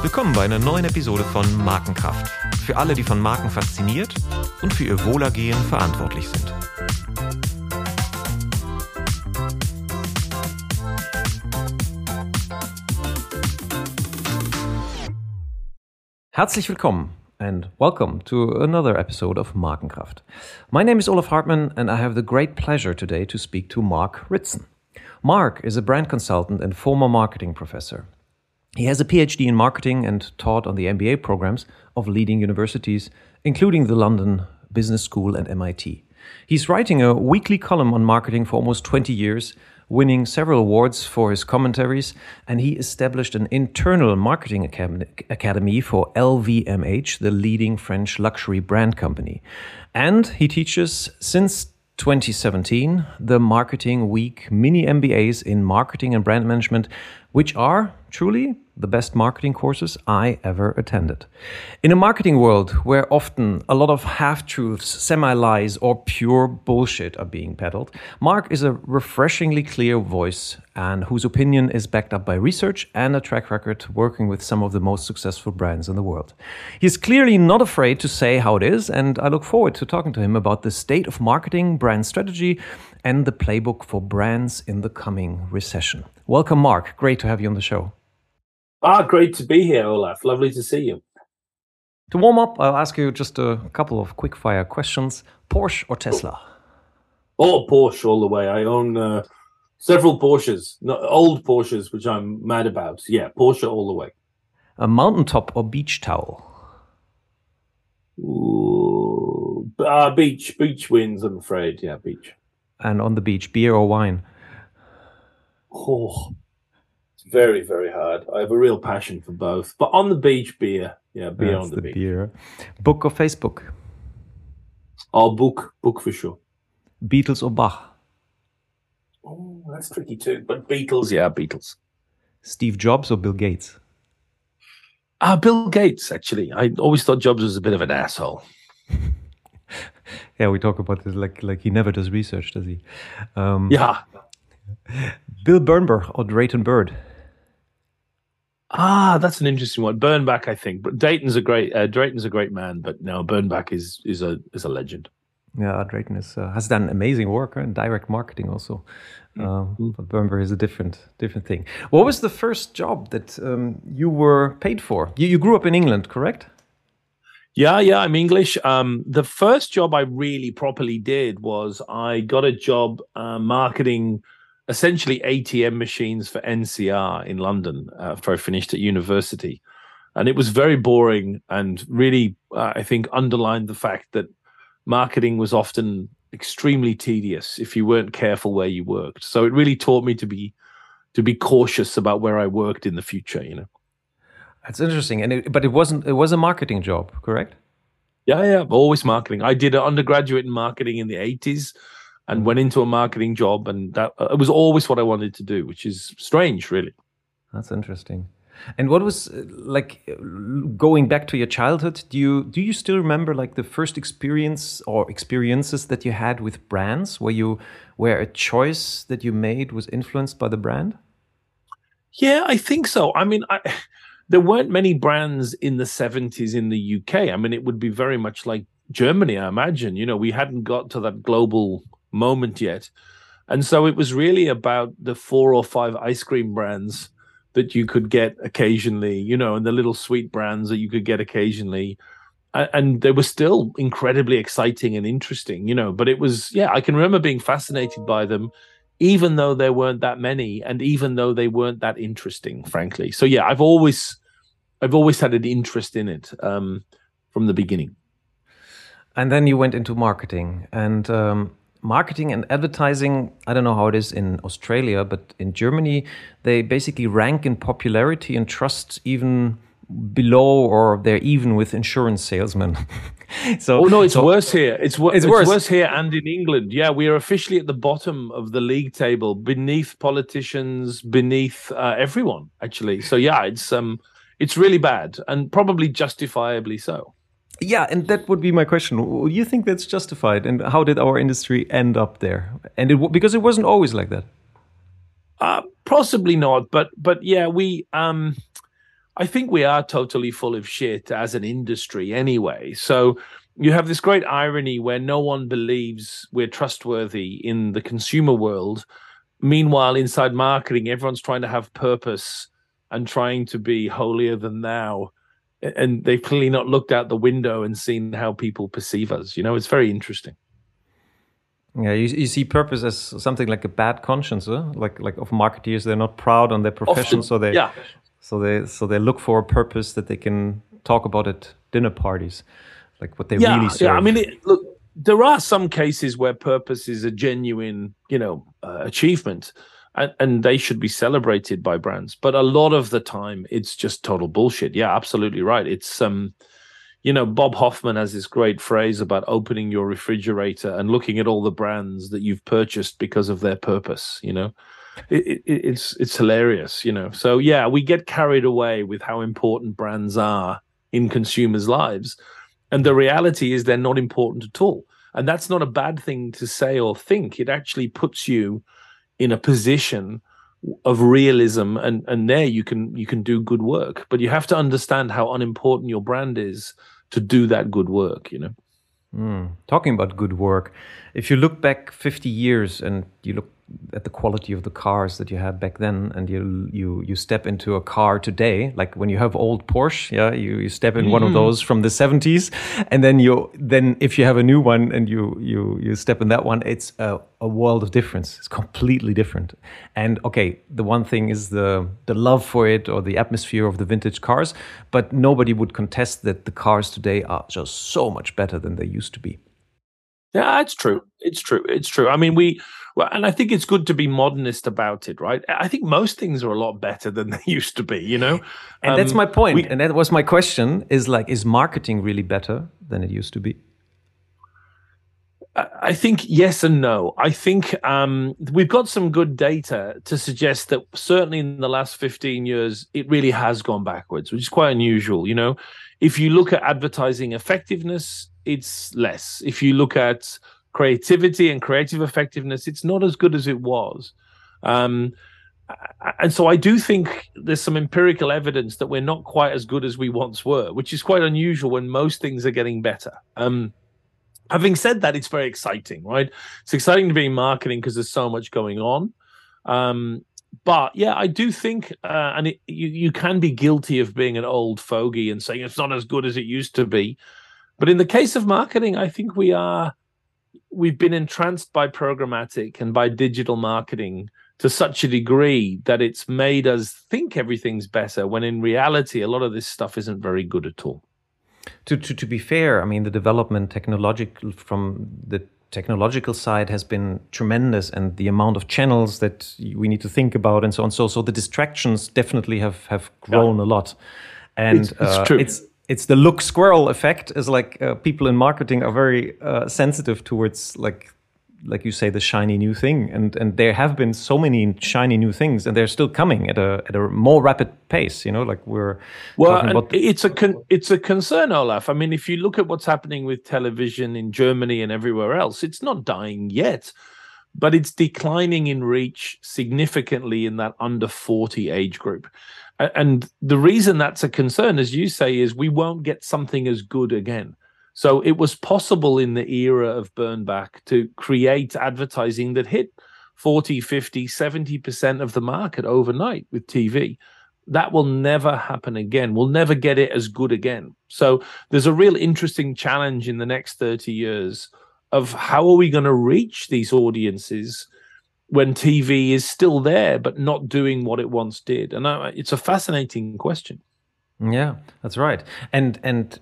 Willkommen bei einer neuen Episode von Markenkraft. Für alle, die von Marken fasziniert und für ihr Wohlergehen verantwortlich sind. Herzlich willkommen and welcome to another episode of Markenkraft. My name is Olaf Hartmann and I have the great pleasure today to speak to Mark Ritson. Mark is a brand consultant and former marketing professor. He has a PhD in marketing and taught on the MBA programs of leading universities, including the London Business School and MIT. He's writing a weekly column on marketing for almost 20 years, winning several awards for his commentaries, and he established an internal marketing academy for LVMH, the leading French luxury brand company. And he teaches since 2017 the Marketing Week mini MBAs in marketing and brand management, which are truly the best marketing courses I ever attended. In a marketing world where often a lot of half truths, semi lies, or pure bullshit are being peddled, Mark is a refreshingly clear voice and whose opinion is backed up by research and a track record working with some of the most successful brands in the world. He's clearly not afraid to say how it is, and I look forward to talking to him about the state of marketing, brand strategy, and the playbook for brands in the coming recession. Welcome, Mark. Great to have you on the show. Ah, great to be here, Olaf. Lovely to see you. To warm up, I'll ask you just a couple of quick fire questions Porsche or Tesla? Oh, Porsche all the way. I own uh, several Porsches, not old Porsches, which I'm mad about. Yeah, Porsche all the way. A mountaintop or beach towel? Ooh, uh, beach. Beach wins, I'm afraid. Yeah, beach. And on the beach, beer or wine? Oh, very, very hard. I have a real passion for both. But on the beach, beer. Yeah, beer That's on the, the beach. Beer. Book or Facebook? Oh, book. Book for sure. Beatles or Bach? Oh, that's tricky too. But Beatles, yeah, Beatles. Steve Jobs or Bill Gates? Ah, uh, Bill Gates, actually. I always thought Jobs was a bit of an asshole. yeah, we talk about this like like he never does research, does he? Um, yeah. Bill Bernbach or Drayton Bird? Ah, that's an interesting one. Bernbach, I think, but Dayton's a great. Uh, Drayton's a great man, but no, Bernbach is is a is a legend. Yeah, Drayton is, uh, has done amazing work in direct marketing also. Mm-hmm. Um, but Bernbach is a different different thing. What was the first job that um, you were paid for? You, you grew up in England, correct? Yeah, yeah, I'm English. Um, the first job I really properly did was I got a job uh, marketing essentially ATM machines for NCR in London uh, after I finished at university. And it was very boring and really, uh, I think, underlined the fact that marketing was often extremely tedious if you weren't careful where you worked. So it really taught me to be to be cautious about where I worked in the future. You know, that's interesting. And it, but it wasn't. It was a marketing job, correct? Yeah, yeah, always marketing. I did an undergraduate in marketing in the eighties and went into a marketing job and that uh, it was always what i wanted to do which is strange really. That's interesting. And what was uh, like going back to your childhood do you do you still remember like the first experience or experiences that you had with brands? Where you where a choice that you made was influenced by the brand? Yeah i think so. I mean I, there weren't many brands in the 70s in the uk i mean it would be very much like germany i imagine. You know we hadn't got to that global moment yet. And so it was really about the four or five ice cream brands that you could get occasionally, you know, and the little sweet brands that you could get occasionally. And they were still incredibly exciting and interesting, you know. But it was, yeah, I can remember being fascinated by them, even though there weren't that many, and even though they weren't that interesting, frankly. So yeah, I've always, I've always had an interest in it um, from the beginning. And then you went into marketing, and um, marketing and advertising, I don't know how it is in Australia, but in Germany, they basically rank in popularity and trust even below or they're even with insurance salesmen. so Oh no, it's so, worse here. It's, it's, it's worse. worse here and in England. Yeah, we are officially at the bottom of the league table beneath politicians, beneath uh, everyone actually. So yeah, it's um it's really bad and probably justifiably so. Yeah, and that would be my question. Do you think that's justified, and how did our industry end up there? And it, because it wasn't always like that. Uh, possibly not, but but yeah, we um, I think we are totally full of shit as an industry anyway. So you have this great irony where no one believes we're trustworthy in the consumer world. Meanwhile, inside marketing, everyone's trying to have purpose and trying to be holier than thou. And they've clearly not looked out the window and seen how people perceive us. You know, it's very interesting. Yeah, you, you see purpose as something like a bad conscience, huh? like like of marketeers. They're not proud on their profession, Often, so they yeah. so they so they look for a purpose that they can talk about at dinner parties, like what they yeah, really serve. Yeah, I mean, it, look, there are some cases where purpose is a genuine, you know, uh, achievement, and, and they should be celebrated by brands. But a lot of the time, it's just total bullshit. Yeah, absolutely right. It's um you know, Bob Hoffman has this great phrase about opening your refrigerator and looking at all the brands that you've purchased because of their purpose. You know, it, it, it's it's hilarious. You know, so yeah, we get carried away with how important brands are in consumers' lives, and the reality is they're not important at all. And that's not a bad thing to say or think. It actually puts you in a position of realism and and there you can you can do good work but you have to understand how unimportant your brand is to do that good work you know mm. talking about good work if you look back 50 years and you look at the quality of the cars that you had back then and you you you step into a car today like when you have old Porsche yeah you, you step in mm. one of mm. those from the 70s and then you then if you have a new one and you you you step in that one it's a, a world of difference it's completely different and okay the one thing is the the love for it or the atmosphere of the vintage cars but nobody would contest that the cars today are just so much better than they used to be yeah, it's true. It's true. It's true. I mean, we well, and I think it's good to be modernist about it, right? I think most things are a lot better than they used to be, you know. And um, that's my point. We, and that was my question: is like, is marketing really better than it used to be? I think yes and no. I think um, we've got some good data to suggest that certainly in the last 15 years, it really has gone backwards, which is quite unusual. You know, if you look at advertising effectiveness, it's less. If you look at creativity and creative effectiveness, it's not as good as it was. Um, and so I do think there's some empirical evidence that we're not quite as good as we once were, which is quite unusual when most things are getting better. Um, having said that, it's very exciting, right? It's exciting to be in marketing because there's so much going on. Um, but yeah, I do think, uh, and it, you you can be guilty of being an old fogey and saying it's not as good as it used to be. But in the case of marketing, I think we are we've been entranced by programmatic and by digital marketing to such a degree that it's made us think everything's better when in reality a lot of this stuff isn't very good at all. To, to, to be fair, I mean, the development technological from the technological side has been tremendous and the amount of channels that we need to think about and so on. So, so the distractions definitely have, have grown yeah. a lot. And it's, it's, uh, true. it's, it's the look squirrel effect is like uh, people in marketing are very uh, sensitive towards like like you say the shiny new thing. And and there have been so many shiny new things and they're still coming at a at a more rapid pace you know like we're well it's a con- it's a concern olaf. I mean if you look at what's happening with television in germany and everywhere else it's not dying yet but it's declining in reach significantly in that under 40 age group and the reason that's a concern as you say is we won't get something as good again so it was possible in the era of Bernbach to create advertising that hit 40, 50, 70% of the market overnight with TV. That will never happen again. We'll never get it as good again. So there's a real interesting challenge in the next 30 years of how are we going to reach these audiences when TV is still there but not doing what it once did? And it's a fascinating question. Yeah, that's right. And and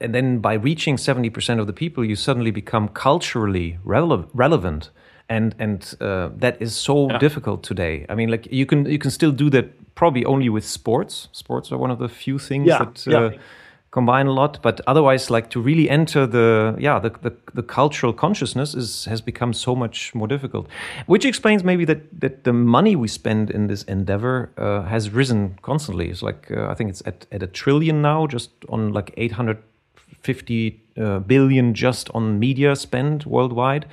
and then by reaching 70% of the people you suddenly become culturally rele- relevant and and uh, that is so yeah. difficult today. I mean like you can you can still do that probably only with sports. Sports are one of the few things yeah. that uh, yeah combine a lot but otherwise like to really enter the yeah the, the, the, cultural consciousness is has become so much more difficult which explains maybe that that the money we spend in this endeavor uh, has risen constantly. It's like uh, i think it's at, at a trillion now just on like 800 50 uh, billion just on media spend worldwide.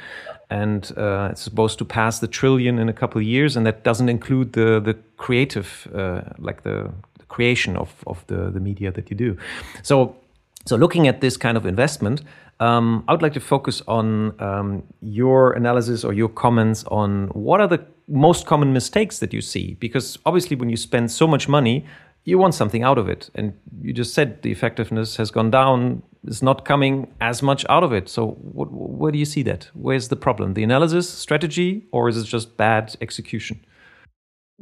And uh, it's supposed to pass the trillion in a couple of years and that doesn't include the the creative uh, like the, creation of, of the, the media that you do so so looking at this kind of investment um, I would like to focus on um, your analysis or your comments on what are the most common mistakes that you see because obviously when you spend so much money you want something out of it. And you just said the effectiveness has gone down, it's not coming as much out of it. So, what, where do you see that? Where's the problem? The analysis, strategy, or is it just bad execution?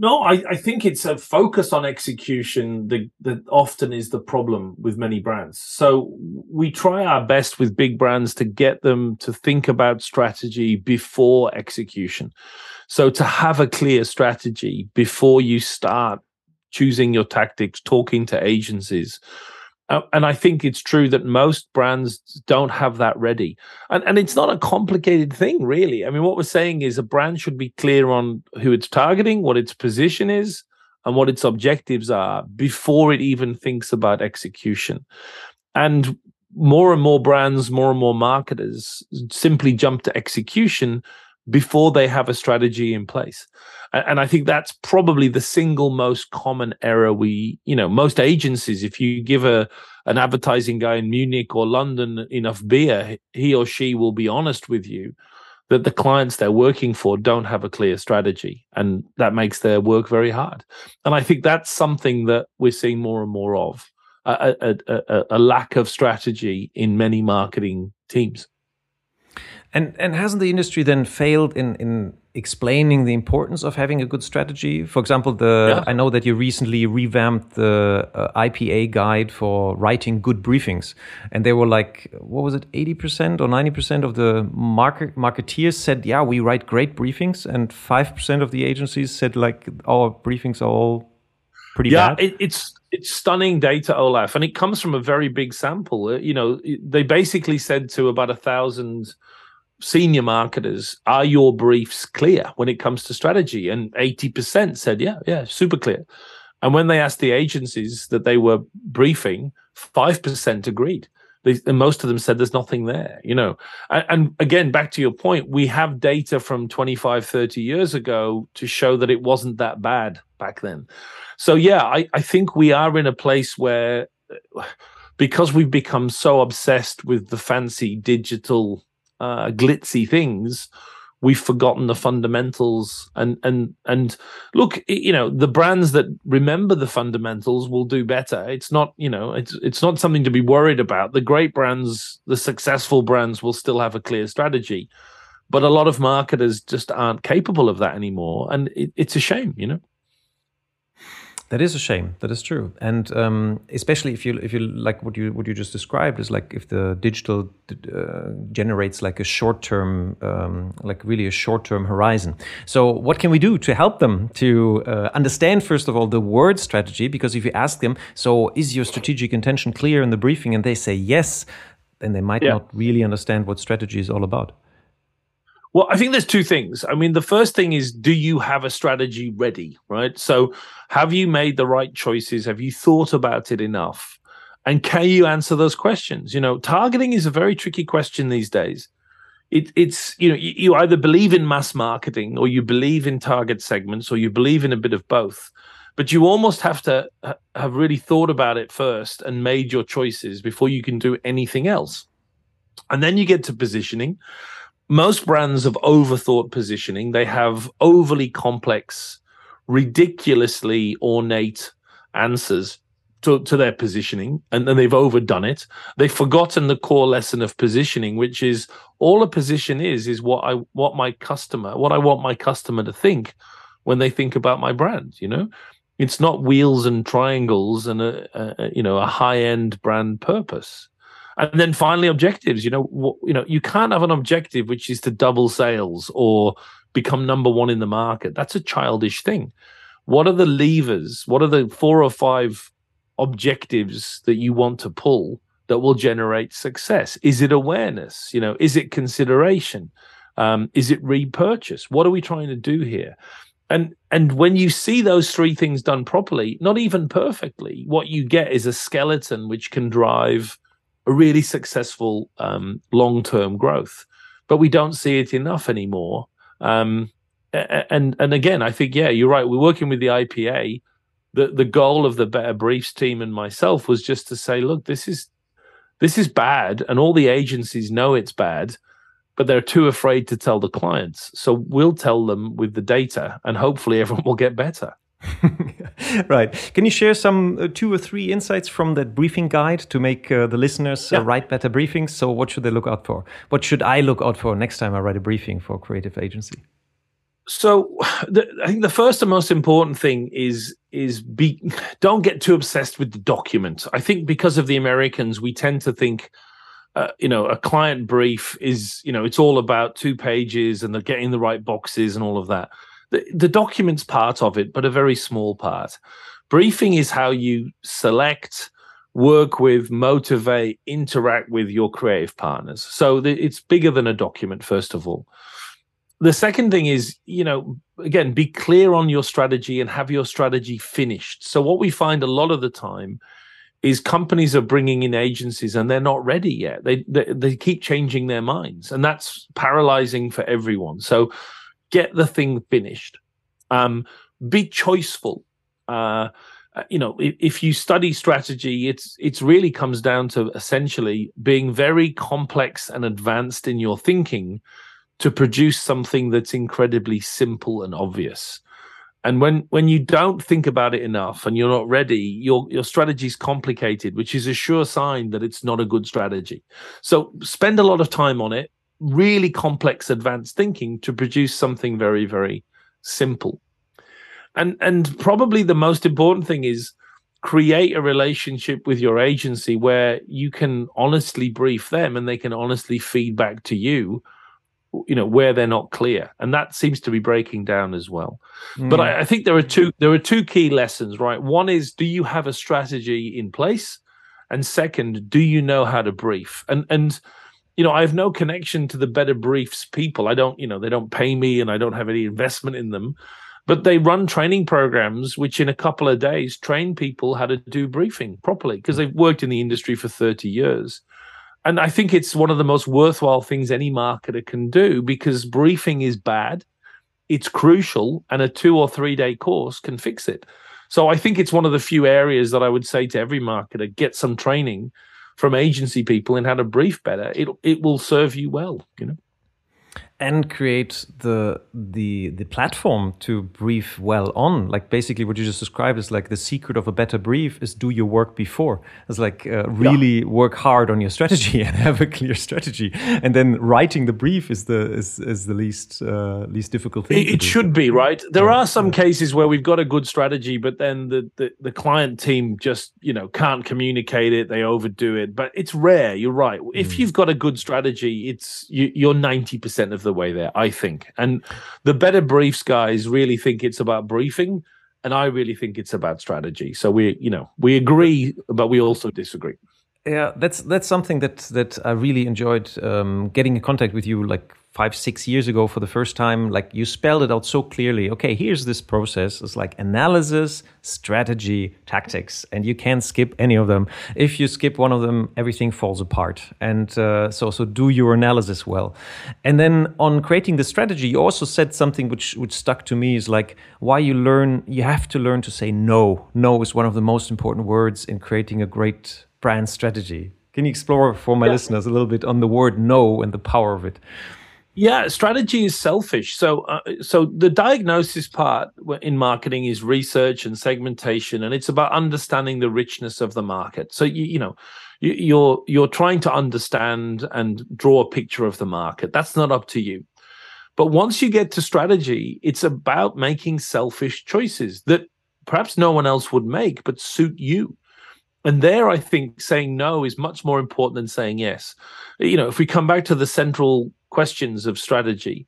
No, I, I think it's a focus on execution that, that often is the problem with many brands. So we try our best with big brands to get them to think about strategy before execution. So to have a clear strategy before you start choosing your tactics, talking to agencies. Uh, and I think it's true that most brands don't have that ready. And, and it's not a complicated thing, really. I mean, what we're saying is a brand should be clear on who it's targeting, what its position is, and what its objectives are before it even thinks about execution. And more and more brands, more and more marketers simply jump to execution before they have a strategy in place. And I think that's probably the single most common error we, you know, most agencies, if you give a an advertising guy in Munich or London enough beer, he or she will be honest with you that the clients they're working for don't have a clear strategy. And that makes their work very hard. And I think that's something that we're seeing more and more of a, a, a, a lack of strategy in many marketing teams. And and hasn't the industry then failed in in explaining the importance of having a good strategy? For example, the yeah. I know that you recently revamped the uh, IPA guide for writing good briefings, and they were like, what was it, eighty percent or ninety percent of the market marketeers said, yeah, we write great briefings, and five percent of the agencies said like our briefings are all pretty yeah, bad. Yeah, it, it's it's stunning data, Olaf, and it comes from a very big sample. Uh, you know, they basically said to about a thousand senior marketers, are your briefs clear when it comes to strategy? And 80% said, yeah, yeah, super clear. And when they asked the agencies that they were briefing, 5% agreed. They, and most of them said there's nothing there, you know. And, and again, back to your point, we have data from 25, 30 years ago to show that it wasn't that bad back then. So, yeah, I, I think we are in a place where because we've become so obsessed with the fancy digital uh, glitzy things, we've forgotten the fundamentals. And and and look, you know, the brands that remember the fundamentals will do better. It's not, you know, it's it's not something to be worried about. The great brands, the successful brands, will still have a clear strategy. But a lot of marketers just aren't capable of that anymore, and it, it's a shame, you know. That is a shame. That is true, and um, especially if you if you like what you what you just described is like if the digital uh, generates like a short term, um, like really a short term horizon. So what can we do to help them to uh, understand first of all the word strategy? Because if you ask them, so is your strategic intention clear in the briefing, and they say yes, then they might yeah. not really understand what strategy is all about. Well, I think there's two things. I mean, the first thing is do you have a strategy ready, right? So, have you made the right choices? Have you thought about it enough? And can you answer those questions? You know, targeting is a very tricky question these days. It, it's, you know, you, you either believe in mass marketing or you believe in target segments or you believe in a bit of both. But you almost have to have really thought about it first and made your choices before you can do anything else. And then you get to positioning most brands have overthought positioning. They have overly complex, ridiculously ornate answers to, to their positioning, and then they've overdone it. They've forgotten the core lesson of positioning, which is all a position is is what I what my customer, what I want my customer to think when they think about my brand. You know, it's not wheels and triangles and a, a you know a high end brand purpose and then finally objectives you know what, you know you can't have an objective which is to double sales or become number one in the market. That's a childish thing. What are the levers? What are the four or five objectives that you want to pull that will generate success? Is it awareness? You know is it consideration? Um, is it repurchase? What are we trying to do here? And and when you see those three things done properly not even perfectly what you get is a skeleton which can drive a really successful um, long-term growth. But we don't see it enough anymore. Um, and and again, I think yeah, you're right. We're working with the IPA. The the goal of the Better Briefs team and myself was just to say, look, this is this is bad, and all the agencies know it's bad, but they're too afraid to tell the clients. So we'll tell them with the data, and hopefully everyone will get better. right. Can you share some uh, two or three insights from that briefing guide to make uh, the listeners uh, yeah. uh, write better briefings? So, what should they look out for? What should I look out for next time I write a briefing for a creative agency? So, the, I think the first and most important thing is is be don't get too obsessed with the document. I think because of the Americans, we tend to think. Uh, you know, a client brief is, you know, it's all about two pages and they're getting the right boxes and all of that the, document's part of it, but a very small part. Briefing is how you select, work with, motivate, interact with your creative partners. So the, it's bigger than a document, first of all. The second thing is, you know, again, be clear on your strategy and have your strategy finished. So what we find a lot of the time is companies are bringing in agencies and they're not ready yet. They, they, they keep changing their minds, and that's paralyzing for everyone. So get the thing finished. Um, be choiceful. Uh, uh, you know, if, if, you study strategy, it's it's really comes down to essentially being very complex and advanced in your thinking to produce something that's incredibly simple and obvious. And when when you don't think about it enough and you're not ready, your your strategy is complicated, which is a sure sign that it's not a good strategy. So spend a lot of time on it really complex advanced thinking to produce something very very simple. And and probably the most important thing is create a relationship with your agency where you can honestly brief them and they can honestly feedback to you you know where they're not clear. And that seems to be breaking down as well. Mm. but I, I think there are two there are two key lessons right? One is do you have a strategy in place? And second do you know how to brief? And and you know, I have no connection to the Better Briefs people. I don't, you know, they don't pay me and I don't have any investment in them. But they run training programs which, in a couple of days, train people how to do briefing properly because they've worked in the industry for 30 years. And I think it's one of the most worthwhile things any marketer can do because briefing is bad, it's crucial, and a two or three day course can fix it. So I think it's one of the few areas that I would say to every marketer get some training from agency people in how to brief better, it it will serve you well. You know and create the the the platform to brief well on. Like basically what you just described is like the secret of a better brief is do your work before. It's like uh, really yeah. work hard on your strategy and have a clear strategy. And then writing the brief is the is, is the least uh, least difficult thing it, it should be right? There yeah. are some yeah. cases where we've got a good strategy but then the, the the client team just you know can't communicate it. They overdo it. But it's rare. You're right. If mm. you've got a good strategy it's you, you're 90% of the the way there, I think. And the better briefs guys really think it's about briefing, and I really think it's about strategy. So we, you know, we agree, but we also disagree. Yeah, that's that's something that that I really enjoyed um, getting in contact with you. Like five, six years ago for the first time, like you spelled it out so clearly. Okay, here's this process. It's like analysis, strategy, tactics, and you can't skip any of them. If you skip one of them, everything falls apart. And uh, so, so do your analysis well. And then on creating the strategy, you also said something which which stuck to me is like why you learn. You have to learn to say no. No is one of the most important words in creating a great brand strategy. Can you explore for my yeah. listeners a little bit on the word no and the power of it? Yeah, strategy is selfish. So, uh, so the diagnosis part in marketing is research and segmentation, and it's about understanding the richness of the market. So, you, you know, you, you're you're trying to understand and draw a picture of the market. That's not up to you. But once you get to strategy, it's about making selfish choices that perhaps no one else would make, but suit you. And there, I think saying no is much more important than saying yes. You know, if we come back to the central questions of strategy,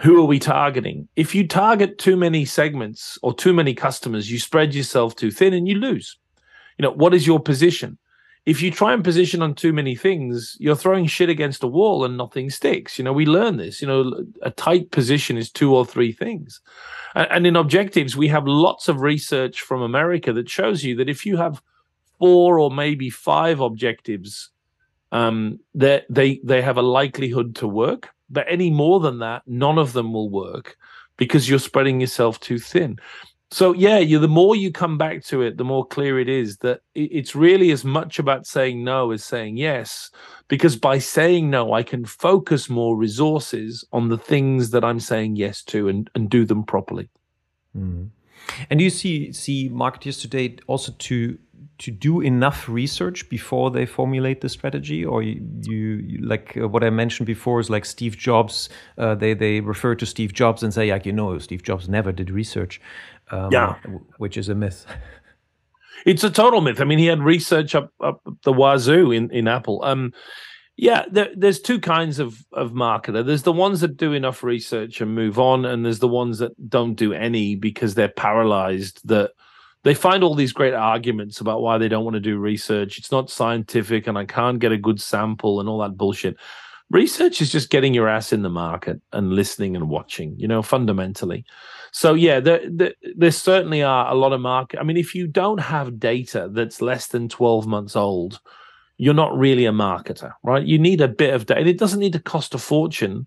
who are we targeting? If you target too many segments or too many customers, you spread yourself too thin and you lose. You know, what is your position? If you try and position on too many things, you're throwing shit against a wall and nothing sticks. You know, we learn this. You know, a tight position is two or three things. And in objectives, we have lots of research from America that shows you that if you have four or maybe five objectives um, they they they have a likelihood to work. But any more than that, none of them will work because you're spreading yourself too thin. So yeah, you the more you come back to it, the more clear it is that it's really as much about saying no as saying yes. Because by saying no, I can focus more resources on the things that I'm saying yes to and, and do them properly. Mm. And do you see see marketers today also to to do enough research before they formulate the strategy, or you, you like uh, what I mentioned before is like Steve Jobs. Uh, they they refer to Steve Jobs and say like you know Steve Jobs never did research, um, yeah, which is a myth. It's a total myth. I mean, he had research up up the wazoo in in Apple. Um, yeah, there, there's two kinds of of marketer. There's the ones that do enough research and move on, and there's the ones that don't do any because they're paralyzed. That they find all these great arguments about why they don't want to do research. It's not scientific, and I can't get a good sample, and all that bullshit. Research is just getting your ass in the market and listening and watching. You know, fundamentally. So yeah, there, there, there certainly are a lot of market. I mean, if you don't have data that's less than twelve months old you're not really a marketer, right? You need a bit of data. And it doesn't need to cost a fortune.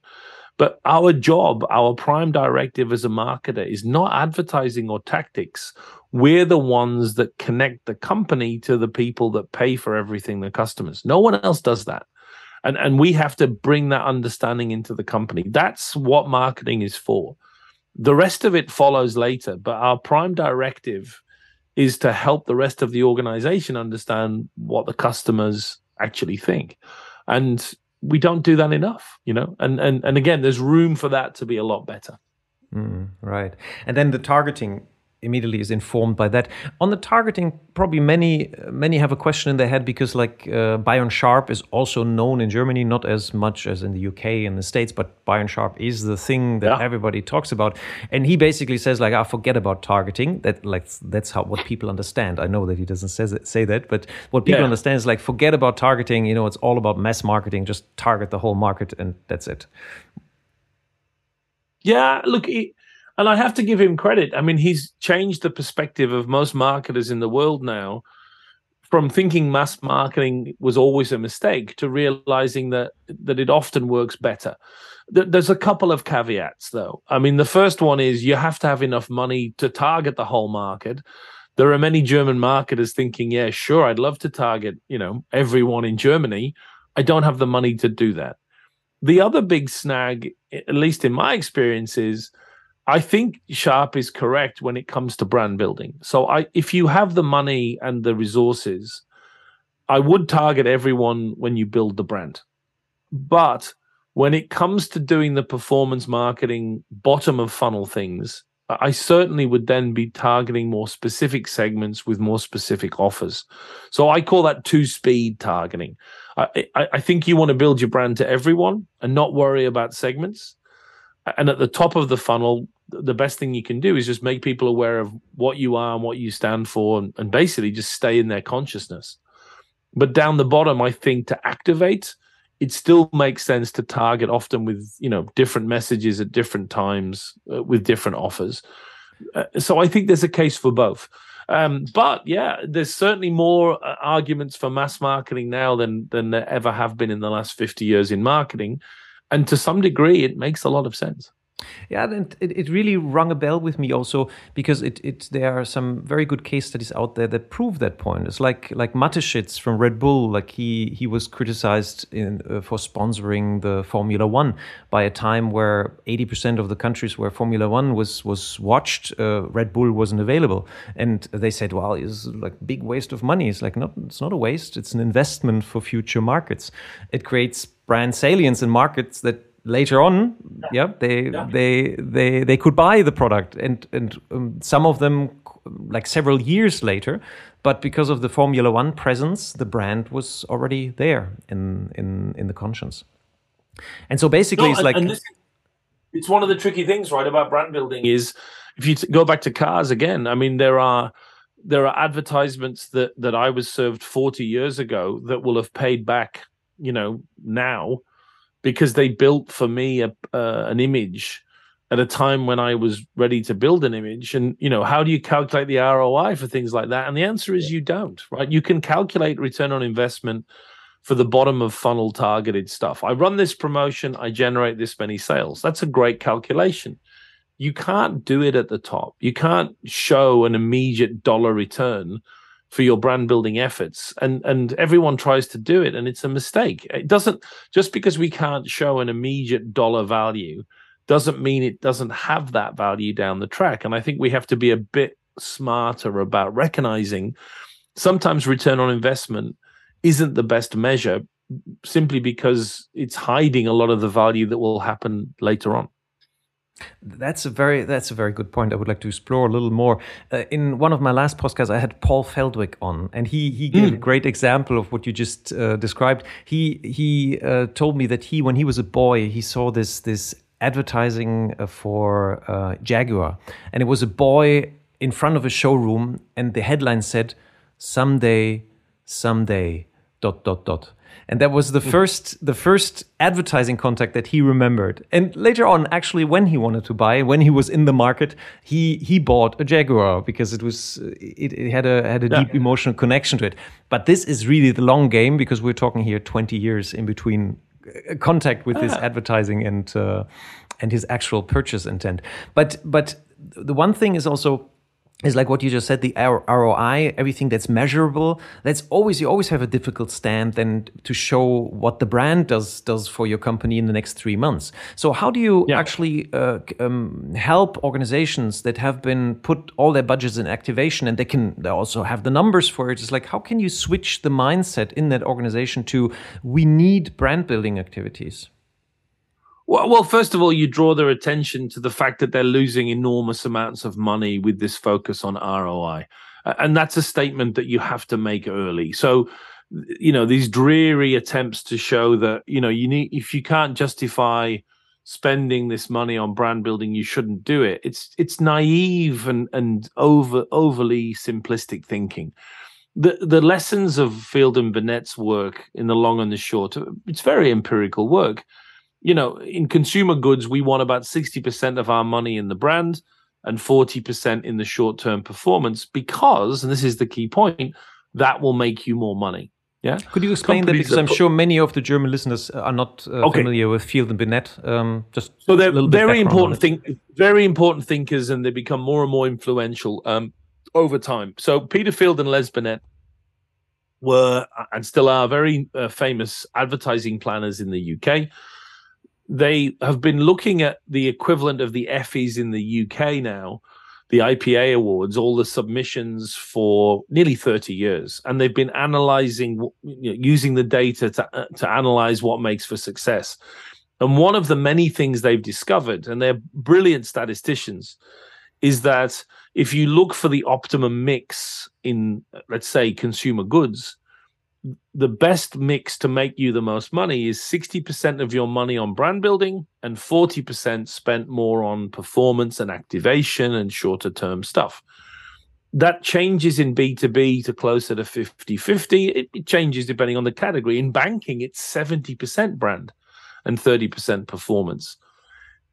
But our job, our prime directive as a marketer is not advertising or tactics. We're the ones that connect the company to the people that pay for everything, the customers. No one else does that. And, and we have to bring that understanding into the company. That's what marketing is for. The rest of it follows later, but our prime directive is to help the rest of the organization understand what the customers actually think. And we don't do that enough, you know. And and and again, there's room for that to be a lot better. Mm, right. And then the targeting immediately is informed by that. On the targeting, probably many many have a question in their head because like uh, Byron Sharp is also known in Germany, not as much as in the UK and the States, but Byron Sharp is the thing that yeah. everybody talks about, and he basically says like, "I ah, forget about targeting." That like that's how what people understand. I know that he doesn't say, say that, but what people yeah. understand is like, forget about targeting. You know, it's all about mass marketing. Just target the whole market, and that's it. Yeah, look. He, and I have to give him credit. I mean, he's changed the perspective of most marketers in the world now from thinking mass marketing was always a mistake to realizing that that it often works better. There's a couple of caveats though. I mean, the first one is you have to have enough money to target the whole market. There are many German marketers thinking, yeah, sure, I'd love to target, you know, everyone in Germany. I don't have the money to do that. The other big snag, at least in my experience, is I think Sharp is correct when it comes to brand building. So I if you have the money and the resources, I would target everyone when you build the brand. But when it comes to doing the performance marketing bottom of funnel things, I certainly would then be targeting more specific segments with more specific offers. So I call that two speed targeting. I, I, I think you want to build your brand to everyone and not worry about segments. And at the top of the funnel, the best thing you can do is just make people aware of what you are and what you stand for and, and basically just stay in their consciousness. But down the bottom i think to activate it still makes sense to target often with you know different messages at different times uh, with different offers. Uh, so i think there's a case for both. Um, but yeah there's certainly more uh, arguments for mass marketing now than than there ever have been in the last 50 years in marketing. And to some degree it makes a lot of sense yeah, and it, it really rung a bell with me also because it, it there are some very good case studies out there that prove that point. It's like like Mateschitz from Red Bull, like he he was criticized in, uh, for sponsoring the Formula One by a time where eighty percent of the countries where Formula One was was watched, uh, Red Bull wasn't available, and they said, well, it's like big waste of money. It's like not it's not a waste. It's an investment for future markets. It creates brand salience in markets that later on yeah, they yeah. they they they could buy the product and and um, some of them like several years later but because of the formula 1 presence the brand was already there in in in the conscience and so basically no, it's like this, it's one of the tricky things right about brand building is if you go back to cars again i mean there are there are advertisements that that i was served 40 years ago that will have paid back you know now because they built for me a, uh, an image at a time when I was ready to build an image. And, you know, how do you calculate the ROI for things like that? And the answer is you don't, right? You can calculate return on investment for the bottom of funnel targeted stuff. I run this promotion, I generate this many sales. That's a great calculation. You can't do it at the top. You can't show an immediate dollar return for your brand building efforts. And and everyone tries to do it and it's a mistake. It doesn't just because we can't show an immediate dollar value doesn't mean it doesn't have that value down the track. And i think we have to be a bit smarter about recognizing sometimes return on investment isn't the best measure simply because it's hiding a lot of the value that will happen later on. That's a very that's a very good point. I would like to explore a little more. Uh, in one of my last podcasts, I had Paul Feldwick on, and he he gave mm. a great example of what you just uh, described. He he uh, told me that he when he was a boy he saw this this advertising uh, for uh, Jaguar, and it was a boy in front of a showroom, and the headline said, "Someday, someday." dot dot dot and that was the hmm. first the first advertising contact that he remembered and later on actually when he wanted to buy when he was in the market he he bought a jaguar because it was it, it had a had a yeah. deep emotional connection to it but this is really the long game because we're talking here 20 years in between uh, contact with this ah. advertising and uh, and his actual purchase intent but but the one thing is also is like what you just said the ROI, everything that's measurable. That's always you always have a difficult stand then to show what the brand does does for your company in the next three months. So how do you yeah. actually uh, um, help organizations that have been put all their budgets in activation and they can they also have the numbers for it? It's like how can you switch the mindset in that organization to we need brand building activities? Well, first of all, you draw their attention to the fact that they're losing enormous amounts of money with this focus on ROI. And that's a statement that you have to make early. So, you know, these dreary attempts to show that, you know, you need, if you can't justify spending this money on brand building, you shouldn't do it. It's, it's naive and, and over, overly simplistic thinking. The, the lessons of Field and Binet's work in the long and the short, it's very empirical work you know, in consumer goods, we want about 60% of our money in the brand and 40% in the short term performance because, and this is the key point, that will make you more money. Yeah. Could you explain Companies that? Because I'm sure many of the German listeners are not uh, okay. familiar with Field and Binet. Um, just so they're very important think, very important thinkers, and they become more and more influential um, over time. So Peter Field and Les Binet were and still are very uh, famous advertising planners in the UK they have been looking at the equivalent of the Effies in the UK now, the IPA awards, all the submissions for nearly 30 years. And they've been analyzing, you know, using the data to, uh, to analyze what makes for success. And one of the many things they've discovered, and they're brilliant statisticians, is that if you look for the optimum mix in, let's say, consumer goods, the best mix to make you the most money is 60% of your money on brand building and 40% spent more on performance and activation and shorter term stuff. That changes in B2B to closer to 50 50. It, it changes depending on the category. In banking, it's 70% brand and 30% performance.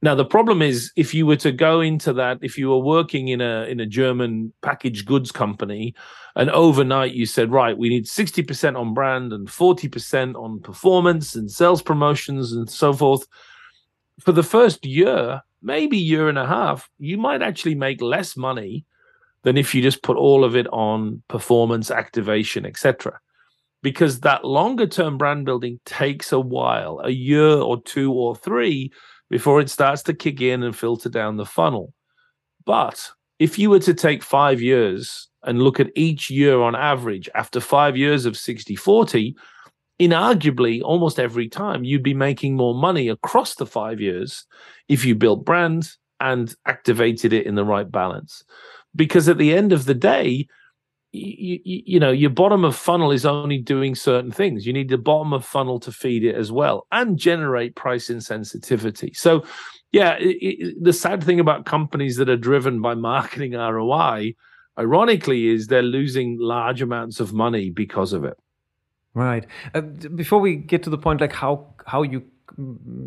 Now the problem is if you were to go into that, if you were working in a in a German packaged goods company, and overnight you said, right, we need 60% on brand and 40% on performance and sales promotions and so forth. For the first year, maybe year and a half, you might actually make less money than if you just put all of it on performance, activation, etc. Because that longer term brand building takes a while, a year or two or three before it starts to kick in and filter down the funnel. But if you were to take five years and look at each year on average, after five years of 60 40, inarguably, almost every time you'd be making more money across the five years if you built brand and activated it in the right balance. Because at the end of the day, you, you, know your bottom of funnel is only doing certain things. You need the bottom of funnel to feed it as well and generate price insensitivity. So yeah it, it, the sad thing about companies that are driven by marketing roi ironically is they're losing large amounts of money because of it. Right. Uh, before we get to the point like how how you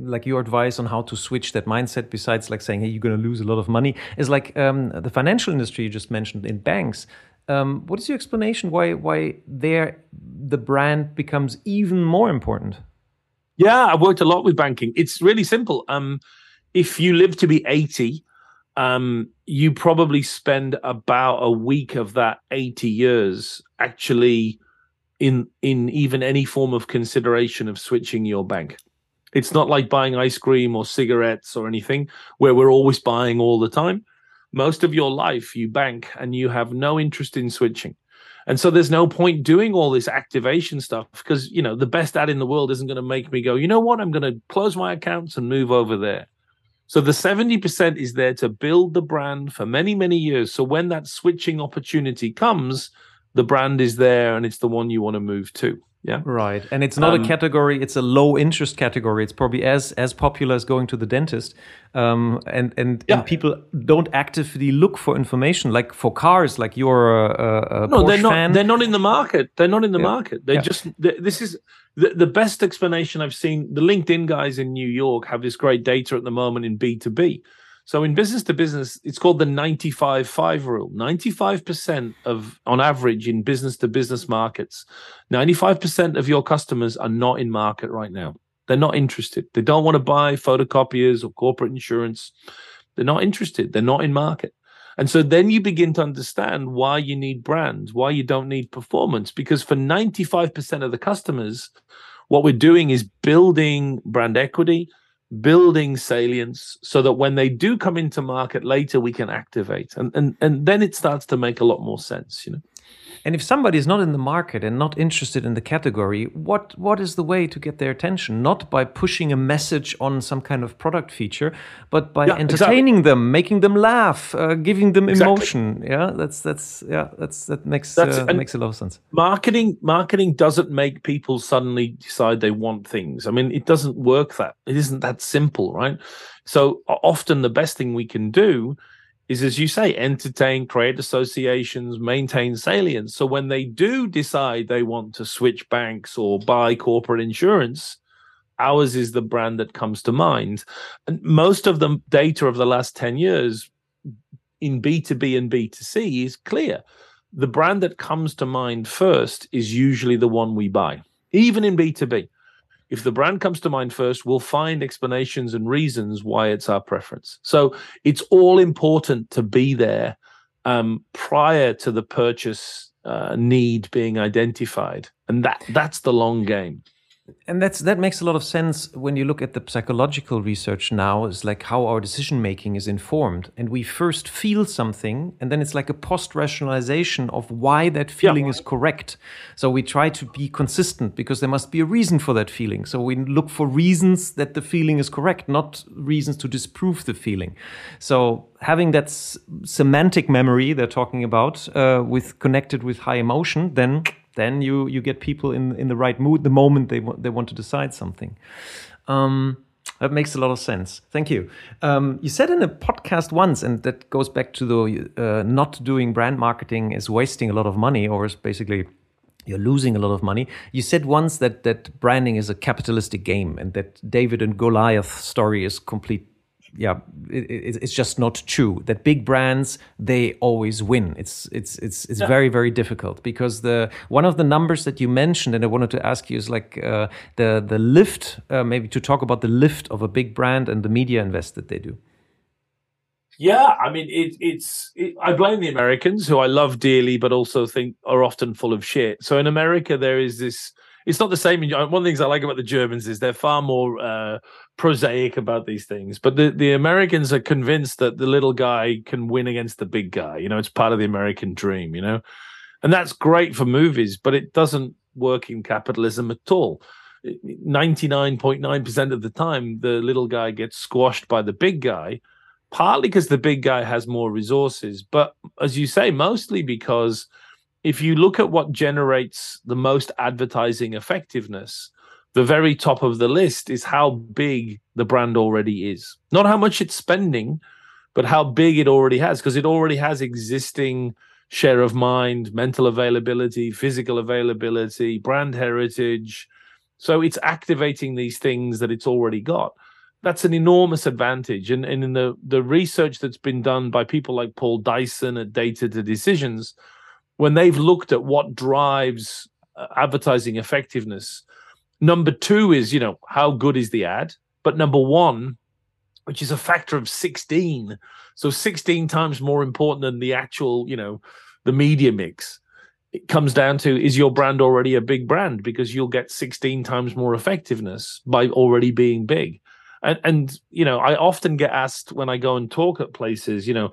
like your advice on how to switch that mindset besides like saying hey you're going to lose a lot of money is like um, the financial industry you just mentioned in banks Um, what is your explanation why why there the brand becomes even more important? Yeah, I've worked a lot with banking. It's really simple. Um, if you live to be 80, um, you probably spend about a week of that 80 years actually in in even any form of consideration of switching your bank. It's not like buying ice cream or cigarettes or anything where we're always buying all the time. Most of your life you bank and you have no interest in switching. And so there's no point doing all this activation stuff because, you know, the best ad in the world isn't going to make me go, you know what, I'm going to close my accounts and move over there. So the 70% is there to build the brand for many, many years. So when that switching opportunity comes, the brand is there and it's the one you want to move to. Yeah. Right. And it's not um, a category, it's a low interest category. It's probably as as popular as going to the dentist. Um, and, and, yeah. and people don't actively look for information like for cars, like you're a, a no, Porsche they're not, fan. They're not in the market. They're not in the yeah. market. They yeah. just, this is the, the best explanation I've seen. The LinkedIn guys in New York have this great data at the moment in B2B so in business to business, it's called the 95 5 rule. 95% of, on average, in business to business markets, 95% of your customers are not in market right now. They're not interested. They don't want to buy photocopiers or corporate insurance. They're not interested. They're not in market. And so then you begin to understand why you need brands, why you don't need performance. Because for 95% of the customers, what we're doing is building brand equity, building salience so that when they do come into market later we can activate. And and and then it starts to make a lot more sense you know and if somebody is not in the market and not interested in the category, what what is the way to get their attention? Not by pushing a message on some kind of product feature, but by yeah, entertaining exactly. them, making them laugh, uh, giving them exactly. emotion. Yeah, that's that's yeah, that's that makes that's, uh, makes a lot of sense. Marketing marketing doesn't make people suddenly decide they want things. I mean, it doesn't work that. It isn't that simple, right? So often the best thing we can do is, as you say, entertain, create associations, maintain salience. So when they do decide they want to switch banks or buy corporate insurance, ours is the brand that comes to mind. And most of the data of the last 10 years in B2B and B2C is clear. The brand that comes to mind first is usually the one we buy, even in B2B if the brand comes to mind first, we'll find explanations and reasons why it's our preference. So it's all important to be there um, prior to the purchase uh, need being identified, and that that's the long game and that's that makes a lot of sense when you look at the psychological research now is like how our decision making is informed. And we first feel something and then it's like a post rationalization of why that feeling yeah. is correct. So we try to be consistent because there must be a reason for that feeling. So we look for reasons that the feeling is correct not reasons to disprove the feeling. So having that semantic memory they're talking about uh, with connected with high emotion then then you you get people in in the right mood the moment they want they want to decide something. Um, that makes a lot of sense. Thank you. Um, you said in a podcast once, and that goes back to the uh, not doing brand marketing is wasting a lot of money, or is basically you're losing a lot of money. You said once that that branding is a capitalistic game, and that David and Goliath story is complete yeah, it, it's just not true that big brands they always win. It's it's it's it's yeah. very very difficult because the one of the numbers that you mentioned and I wanted to ask you is like uh, the the lift uh, maybe to talk about the lift of a big brand and the media invest that they do. Yeah, I mean it, it's it, I blame the Americans who I love dearly but also think are often full of shit. So in America there is this it's not the same. One of the things I like about the Germans is they're far more uh, prosaic about these things. But the, the Americans are convinced that the little guy can win against the big guy. You know, it's part of the American dream, you know? And that's great for movies, but it doesn't work in capitalism at all. 99.9% of the time, the little guy gets squashed by the big guy, partly because the big guy has more resources. But as you say, mostly because if you look at what generates the most advertising effectiveness, the very top of the list is how big the brand already is. Not how much it's spending, but how big it already has, because it already has existing share of mind, mental availability, physical availability, brand heritage. So it's activating these things that it's already got. That's an enormous advantage. And, and in the, the research that's been done by people like Paul Dyson at Data to Decisions, when they've looked at what drives uh, advertising effectiveness, number two is, you know, how good is the ad? But number one, which is a factor of 16, so 16 times more important than the actual, you know, the media mix. It comes down to is your brand already a big brand because you'll get 16 times more effectiveness by already being big. And, and you know, I often get asked when I go and talk at places, you know,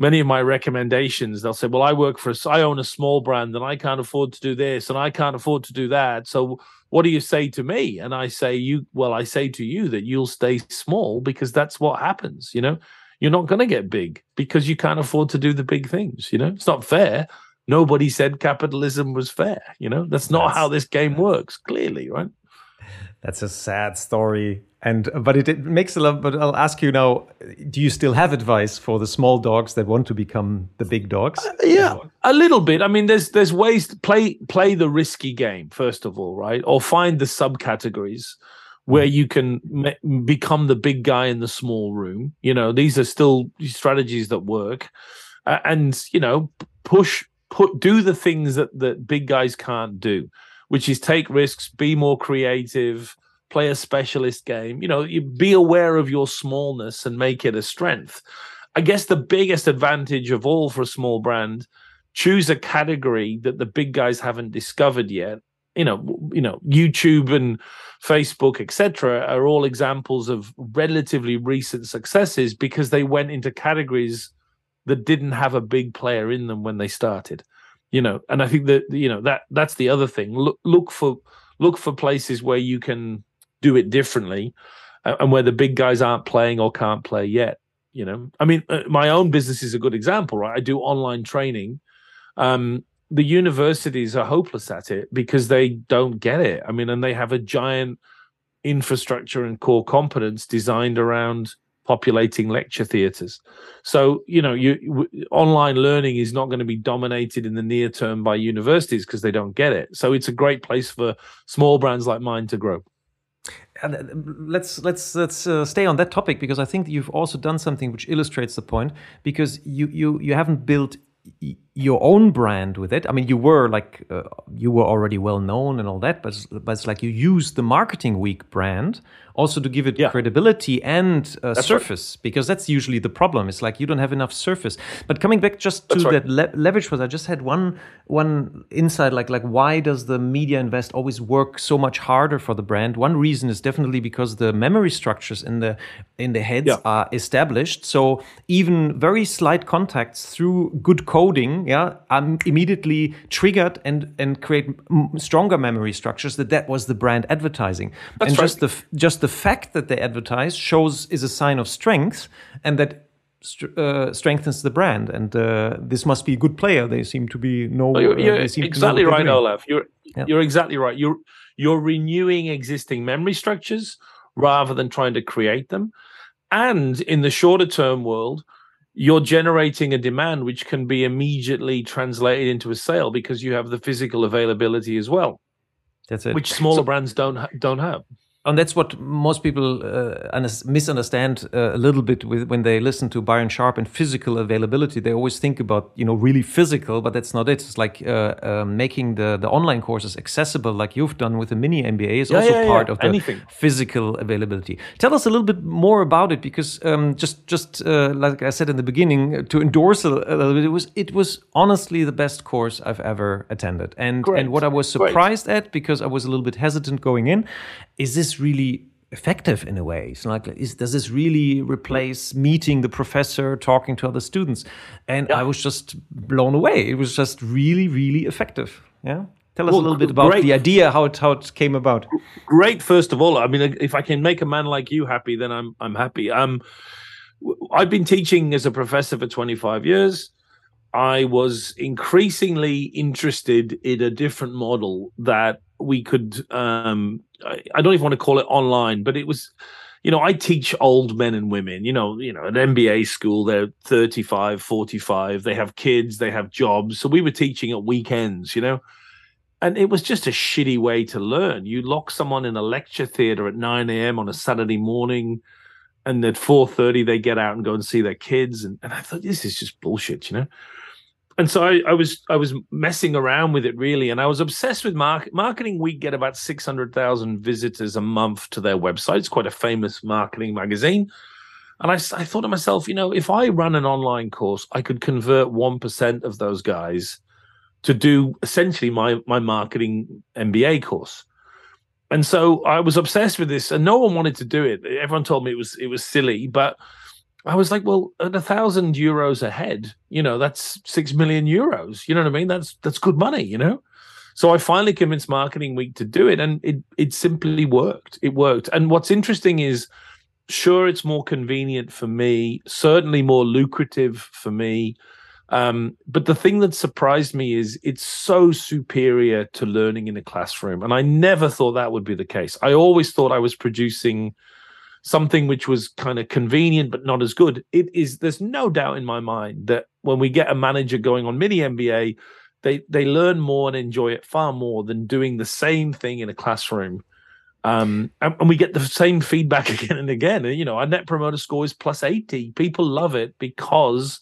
many of my recommendations. They'll say well i work for a, i own a small brand and i can't afford to do this and i can't afford to do that. So what do you say to me? And i say you well i say to you that you'll stay small because that's what happens you know? You're not going to get big because you can't afford to do the big things you know? It's not fair. Nobody said capitalism was fair you know? That's not that's, how this game works clearly right that's a sad story. And but it, it, makes a lot but i'll ask you now do you still have advice for the small dogs that want to become the big dogs? Uh, yeah a little bit. I mean there's there's ways to play play the risky game first of all right? Or find the subcategories where you can me- become the big guy in the small room. You know these are still strategies that work. Uh, and you know push put do the things that that big guys can't do which is take risks be more creative play a specialist game. You know, you be aware of your smallness and make it a strength. I guess the biggest advantage of all for a small brand, choose a category that the big guys haven't discovered yet. You know, you know, YouTube and Facebook, etc., are all examples of relatively recent successes because they went into categories that didn't have a big player in them when they started. You know, and I think that you know that that's the other thing. Look, look for look for places where you can do it differently and where the big guys aren't playing or can't play yet you know? I mean uh, my own business is a good example right? I do online training. Um, the universities are hopeless at it because they don't get it. I mean and they have a giant infrastructure and core competence designed around populating lecture theaters. So you know you w- online learning is not going to be dominated in the near term by universities because they don't get it. So it's a great place for small brands like mine to grow. Uh, let's let's let's uh, stay on that topic because I think you've also done something which illustrates the point because you you you haven't built your own brand with it. I mean, you were like uh, you were already well known and all that, but but it's like you used the Marketing Week brand also to give it yeah. credibility and uh, surface right. because that's usually the problem. It's like you don't have enough surface. But coming back just to right. that le- leverage was, I just had one one insight like like why does the media invest always work so much harder for the brand? One reason is definitely because the memory structures in the in the heads yeah. are established. So even very slight contacts through good coding yeah, I'm immediately triggered and and create stronger memory structures that that was the brand advertising. That's and right. just the just the fact that they advertise shows is a sign of strength, and that uh, strengthens the brand. And uh, this must be a good player. They seem to be no. you're, you're uh, exactly right, Olaf. You're yeah. you're exactly right. You're you're renewing existing memory structures rather than trying to create them. And in the shorter term world, you're generating a demand which can be immediately translated into a sale because you have the physical availability as well. That's it. Which smaller so, brands don't don't have and that's what most people uh, misunderstand uh, a little bit with, when they listen to Byron Sharp and physical availability. They always think about you know really physical, but that's not it. It's like uh, um, making the the online courses accessible, like you've done with the mini MBA, is yeah, also yeah, part yeah. of the Anything. physical availability. Tell us a little bit more about it, because um, just just uh, like I said in the beginning, to endorse a, a, little bit, it was it was honestly the best course I've ever attended, and Great. and what I was surprised Great. at because I was a little bit hesitant going in, is this really effective in a way. It's like, is, does this really replace meeting the professor, talking to other students? And yeah. I was just blown away. It was just really, really effective. Yeah. Tell us well, a little bit about great. the idea, how it how it came about. Great. First of all, I mean, if I can make a man like you happy, then I'm I'm happy. Um, I've been teaching as a professor for 25 years. I was increasingly interested in a different model that we could um, I, I don't even want to call it online, but it was you know, I teach old men and women, you know, you know, at MBA school, they're 35, 45, they have kids, they have jobs. So we were teaching at weekends, you know, and it was just a shitty way to learn. You lock someone in a lecture theater at 9 a.m. on a Saturday morning, and at 4.30 they get out and go and see their kids. And, and I thought, this is just bullshit, you know? And so I, I, was I was messing around with it really, and I was obsessed with market, marketing. We get about six hundred thousand visitors a month to their website. It's quite a famous marketing magazine, and I, I thought to myself, you know, if I run an online course, I could convert one percent of those guys to do essentially my my marketing MBA course. And so I was obsessed with this, and no one wanted to do it. Everyone told me it was it was silly, but I was like, well, at a thousand euros a head, you know, that's six million euros. You know what I mean? That's that's good money, you know. So I finally convinced Marketing Week to do it, and it it simply worked. It worked. And what's interesting is, sure, it's more convenient for me, certainly more lucrative for me. Um, but the thing that surprised me is it's so superior to learning in a classroom, and I never thought that would be the case. I always thought I was producing something which was kind of convenient but not as good. It is there's no doubt in my mind that when we get a manager going on mini MBA, they they learn more and enjoy it far more than doing the same thing in a classroom. Um, and, and we get the same feedback again and again. You know, our net promoter score is plus 80. People love it because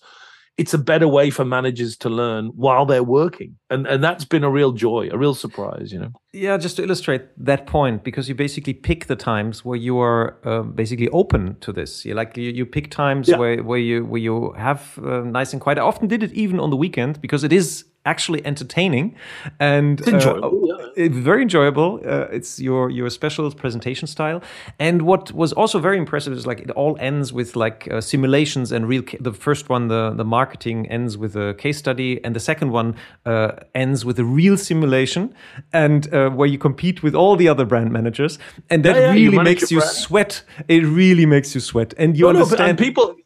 it's a better way for managers to learn while they're working. And and that's been a real joy a real surprise you know? Yeah just to illustrate that point because you basically pick the times where you are uh, basically open to this. You like you, you pick times yeah. where, where you where you have uh, nice and quiet. I often did it even on the weekend because it is actually entertaining and it's enjoyable, uh, yeah. very enjoyable. Uh, it's your your special presentation style. And what was also very impressive is like it all ends with like uh, simulations and real. the first one, the the marketing ends with a case study, and the second one uh, ends with a real simulation, and uh, where you compete with all the other brand managers, and that yeah, yeah, really makes you brand. sweat. It really makes you sweat, and you no, understand. No, and people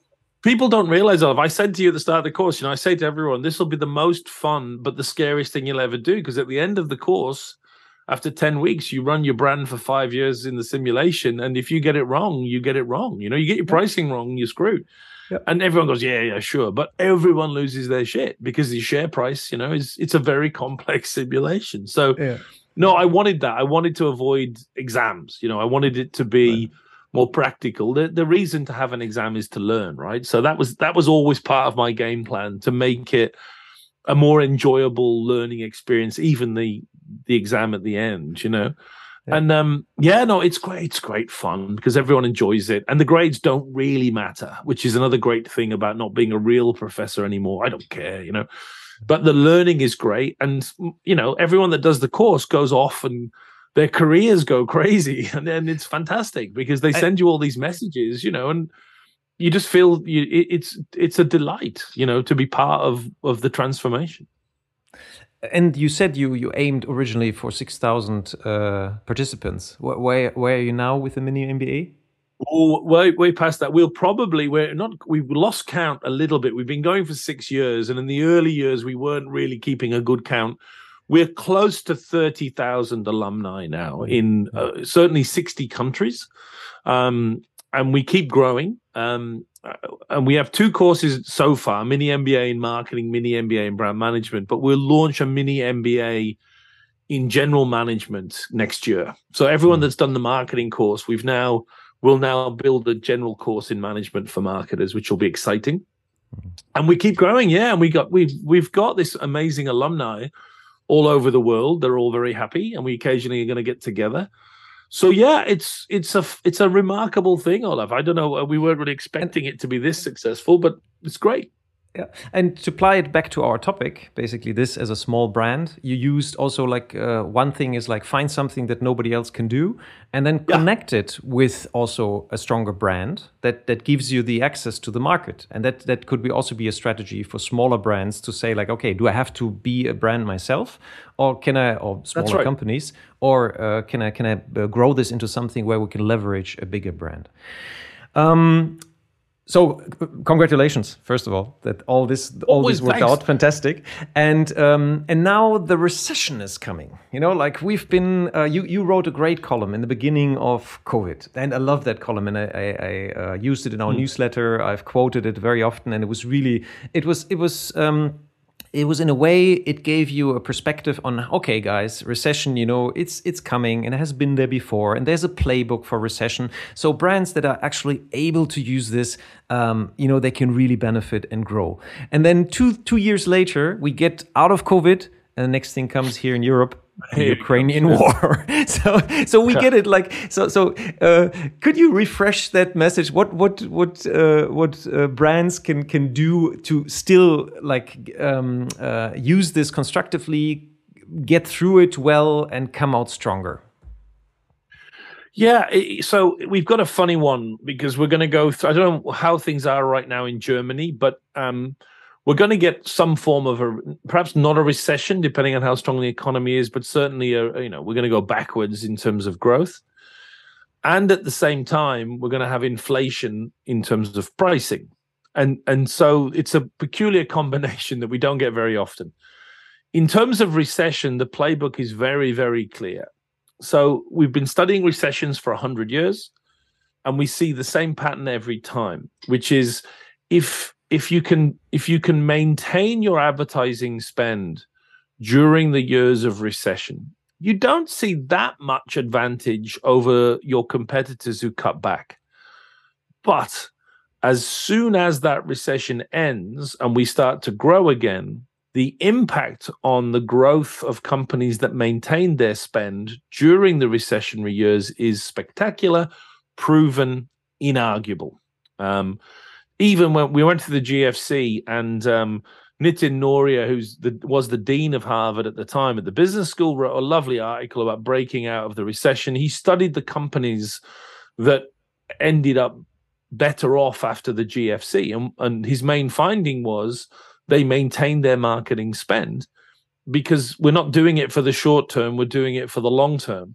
people don't realize that. If I said to you at the start of the course, you know, I say to everyone, this will be the most fun, but the scariest thing you'll ever do. Because at the end of the course, after 10 weeks, you run your brand for five years in the simulation. And if you get it wrong, you get it wrong. You know, you get your pricing wrong, you're screwed. Yep. And everyone goes, yeah, yeah, sure. But everyone loses their shit because the share price, you know, is it's a very complex simulation. So, yeah. no, I wanted that. I wanted to avoid exams. You know, I wanted it to be. Right more practical. The the reason to have an exam is to learn, right? So that was that was always part of my game plan to make it a more enjoyable learning experience, even the the exam at the end, you know. Yeah. And um, yeah, no, it's great. It's great fun because everyone enjoys it, and the grades don't really matter, which is another great thing about not being a real professor anymore. I don't care, you know. But the learning is great, and you know, everyone that does the course goes off and their careers go crazy and then it's fantastic because they send you all these messages you know and you just feel you, it's it's a delight you know to be part of of the transformation and you said you you aimed originally for 6000 uh, participants where where are you now with the mini mba Oh, way way past that. We'll probably we're not we've lost count a little bit. We've been going for six years, and in the early years we weren't really keeping a good count we're close to 30,000 alumni now in uh, certainly 60 countries. Um, and we keep growing. Um, uh, and we have two courses so far mini MBA in marketing, mini MBA in brand management, but we'll launch a mini MBA in general management next year. So everyone hmm. that's done the marketing course, we've now will now build a general course in management for marketers, which will be exciting. Hmm. And we keep growing, yeah. And we got we've we've got this amazing alumni all over the world. They're all very happy, and we occasionally are going to get together. So yeah, it's it's a it's a remarkable thing, Olaf. I don't know. We weren't really expecting it to be this successful, but it's great. Yeah, and to apply it back to our topic, basically this as a small brand, you used also like uh, one thing is like find something that nobody else can do, and then yeah. connect it with also a stronger brand that that gives you the access to the market, and that that could be also be a strategy for smaller brands to say like, okay, do I have to be a brand myself, or can I, or smaller right. companies, or uh, can I can I uh, grow this into something where we can leverage a bigger brand? Um, so congratulations first of all that all this all this worked thanks. out. Fantastic. And um, and now the recession is coming. You know like we've been uh, you you wrote a great column in the beginning of covid. And i love that column and i i, I uh, used it in our mm. newsletter. I've quoted it very often and it was really it was it was um, it was in a way it gave you a perspective on okay guys recession you know it's it's coming and it has been there before and there's a playbook for recession. So brands that are actually able to use this um, you know they can really benefit and grow. And then two two years later we get out of covid and the next thing comes here in europe the Ukrainian war. so so we get it. Like so so. Uh, could you refresh that message? What what what uh, what uh, brands can can do to still like um, uh, use this constructively, get through it well, and come out stronger? Yeah, so we've got a funny one because we're going to go through. I don't know how things are right now in Germany, but um, we're going to get some form of a perhaps not a recession depending on how strong the economy is but certainly a, you know we're going to go backwards in terms of growth. And at the same time we're going to have inflation in terms of pricing. And and so it's a peculiar combination that we don't get very often. In terms of recession the playbook is very very clear. So we've been studying recessions for 100 years and we see the same pattern every time which is if if you can if you can maintain your advertising spend during the years of recession you don't see that much advantage over your competitors who cut back. But as soon as that recession ends and we start to grow again the impact on the growth of companies that maintain their spend during the recessionary years is spectacular proven inarguable. Um, even when we went to the GFC and um, Nitin Nohria, who's the, was the dean of Harvard at the time at the business school, wrote a lovely article about breaking out of the recession. He studied the companies that ended up better off after the GFC, and, and his main finding was they maintained their marketing spend because we're not doing it for the short term, we're doing it for the long term.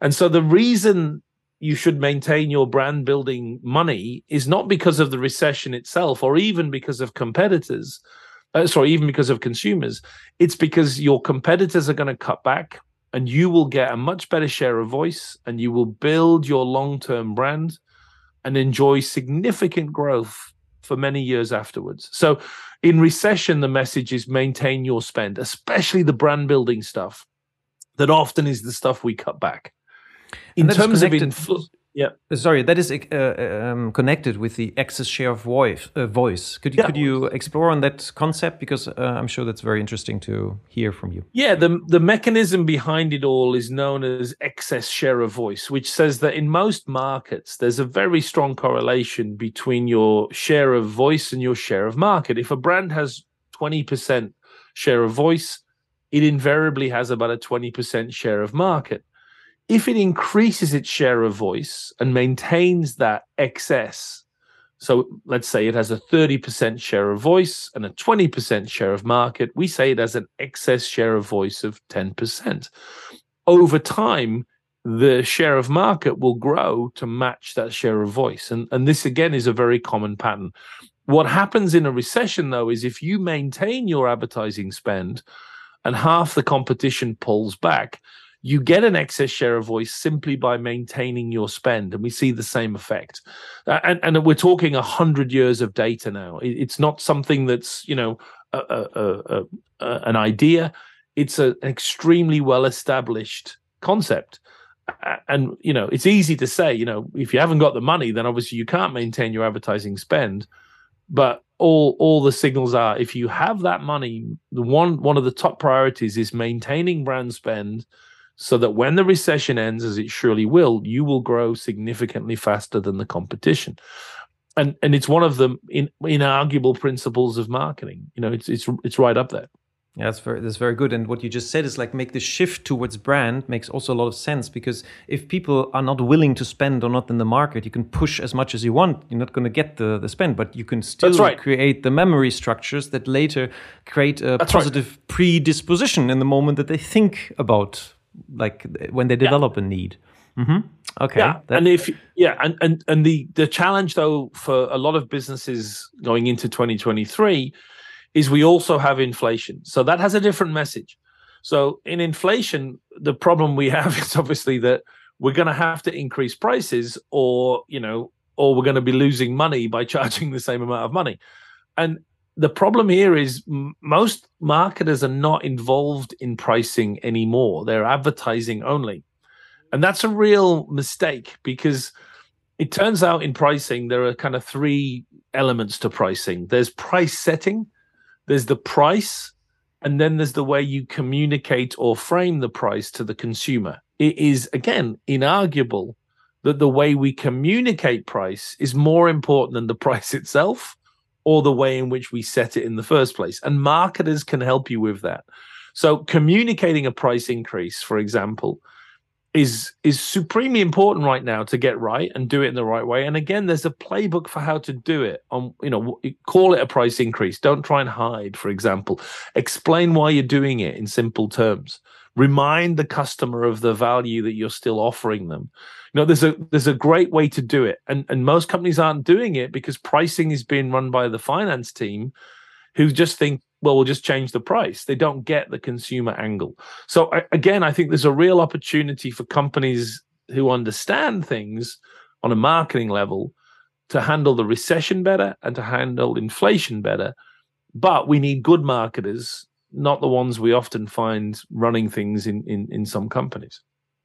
And so the reason you should maintain your brand building money is not because of the recession itself or even because of competitors uh, sorry even because of consumers. It's because your competitors are going to cut back and you will get a much better share of voice and you will build your long-term brand and enjoy significant growth for many years afterwards. So in recession the message is maintain your spend especially the brand building stuff that often is the stuff we cut back in terms of influence. Yeah, uh, sorry, that is uh, uh, um, connected with the excess share of voice. Uh, voice. Could you yeah. could you explore on that concept because uh, I'm sure that's very interesting to hear from you. Yeah, the the mechanism behind it all is known as excess share of voice, which says that in most markets there's a very strong correlation between your share of voice and your share of market. If a brand has 20% share of voice, it invariably has about a 20% share of market if it increases its share of voice and maintains that excess, so let's say it has a 30% share of voice and a 20% share of market, we say it has an excess share of voice of 10%. Over time, the share of market will grow to match that share of voice. And, and this, again, is a very common pattern. What happens in a recession, though, is if you maintain your advertising spend and half the competition pulls back, you get an excess share of voice simply by maintaining your spend and we see the same effect. Uh, and, and we're talking 100 years of data now. It, it's not something that's you know a, a, a, an idea. It's an extremely well established concept and you know it's easy to say you know if you haven't got the money then obviously you can't maintain your advertising spend. But all all the signals are if you have that money the one one of the top priorities is maintaining brand spend so that when the recession ends, as it surely will, you will grow significantly faster than the competition. And and it's one of the in, inarguable principles of marketing. You know, it's it's it's right up there. Yeah, that's very that's very good. And what you just said is like make the shift towards brand makes also a lot of sense because if people are not willing to spend or not in the market, you can push as much as you want. You're not going to get the, the spend, but you can still right. create the memory structures that later create a that's positive right. predisposition in the moment that they think about like when they develop yeah. a need. Mm-hmm. Okay. Yeah, that... and if yeah, and and and the the challenge though for a lot of businesses going into 2023 is we also have inflation, so that has a different message. So in inflation, the problem we have is obviously that we're going to have to increase prices, or you know, or we're going to be losing money by charging the same amount of money. And the problem here is m- most marketers are not involved in pricing anymore. They're advertising only. And that's a real mistake because it turns out in pricing, there are kind of three elements to pricing there's price setting, there's the price, and then there's the way you communicate or frame the price to the consumer. It is, again, inarguable that the way we communicate price is more important than the price itself or the way in which we set it in the first place. And marketers can help you with that. So, communicating a price increase, for example, is is supremely important right now to get right and do it in the right way. And again, there's a playbook for how to do it. On you know, call it a price increase. Don't try and hide. For example, explain why you're doing it in simple terms. Remind the customer of the value that you're still offering them. Know, there's a there's a great way to do it, and and most companies aren't doing it because pricing is being run by the finance team, who just think well, we'll just change the price. They don't get the consumer angle. So again, I think there's a real opportunity for companies who understand things on a marketing level to handle the recession better and to handle inflation better. But we need good marketers, not the ones we often find running things in in, in some companies.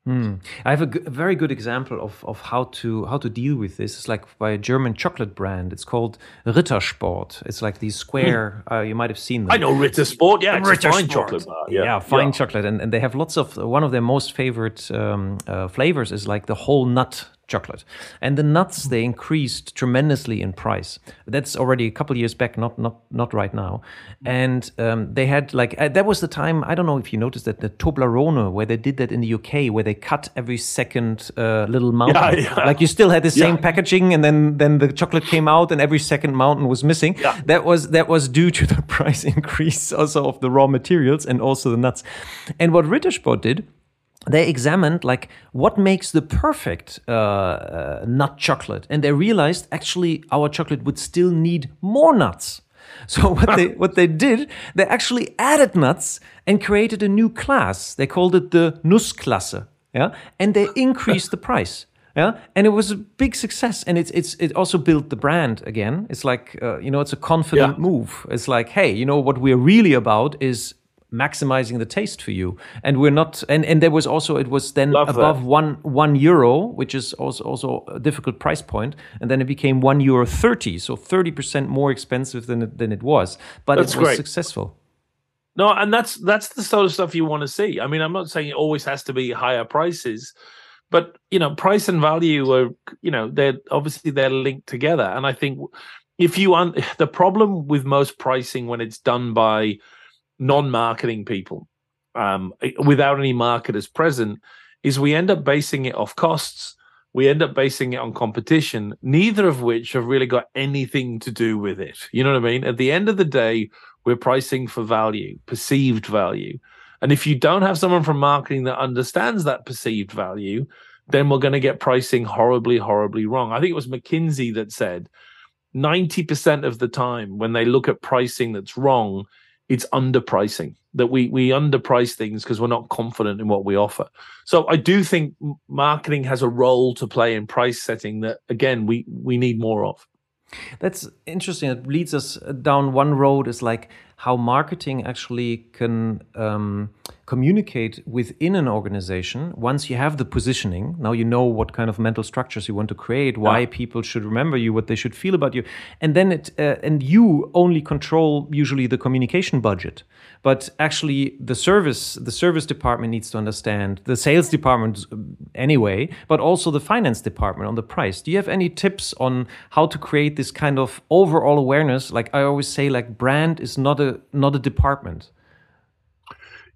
Hmm. I have a, g- a very good example of, of how to how to deal with this. It's like by a German chocolate brand. It's called Ritter Sport. It's like these square. Hmm. Uh, you might have seen them. I know Ritter Sport. Yeah, it's Ritter fine chocolate bar. Yeah, yeah fine yeah. chocolate, and, and they have lots of. One of their most favorite um, uh, flavors is like the whole nut chocolate. And the nuts they increased tremendously in price. That's already a couple years back, not not not right now. And um, they had like uh, that was the time. I don't know if you noticed that the Toblerone, where they did that in the UK, where they cut every second uh, little mountain. Yeah, yeah. Like you still had the same yeah. packaging, and then then the chocolate came out, and every second mountain was missing. That was that was due to the price increase also of the raw materials and also the nuts. And what Ritter Sport did they examined like what makes the perfect uh, uh, nut chocolate and they realized actually our chocolate would still need more nuts. So what they what they did they actually added nuts and created a new class. They called it the nussklasse yeah? And they increased the price yeah? And it was a big success and it's it's it also built the brand again. It's like uh, you know it's a confident yeah. move. It's like hey you know what we're really about is maximizing the taste for you. And we're not and and there was also it was then Love above that. one one euro which is also also a difficult price point. And then it became one euro 30 so 30 percent more expensive than it, than it was. But that's it was great. successful. No and that's that's the sort of stuff you want to see. I mean i'm not saying it always has to be higher prices but you know price and value are you know they're obviously they're linked together. And i think if you un- the problem with most pricing when it's done by non-marketing people um, without any marketers present is we end up basing it off costs. We end up basing it on competition neither of which have really got anything to do with it. You know what i mean? At the end of the day we're pricing for value perceived value. And if you don't have someone from marketing that understands that perceived value then we're going to get pricing horribly horribly wrong. I think it was mckinsey that said 90% of the time when they look at pricing that's wrong it's underpricing that we we underprice things because we're not confident in what we offer. So I do think marketing has a role to play in price setting that again we we need more of. That's interesting. It leads us uh, down one road is like how marketing actually can um, communicate within an organization once you have the positioning. Now you know what kind of mental structures you want to create why yeah. people should remember you what they should feel about you. And then it uh, and you only control usually the communication budget. But actually the service the service department needs to understand the sales department um, anyway but also the finance department on the price. Do you have any tips on how to create this kind of overall awareness? Like i always say like brand is not a not a department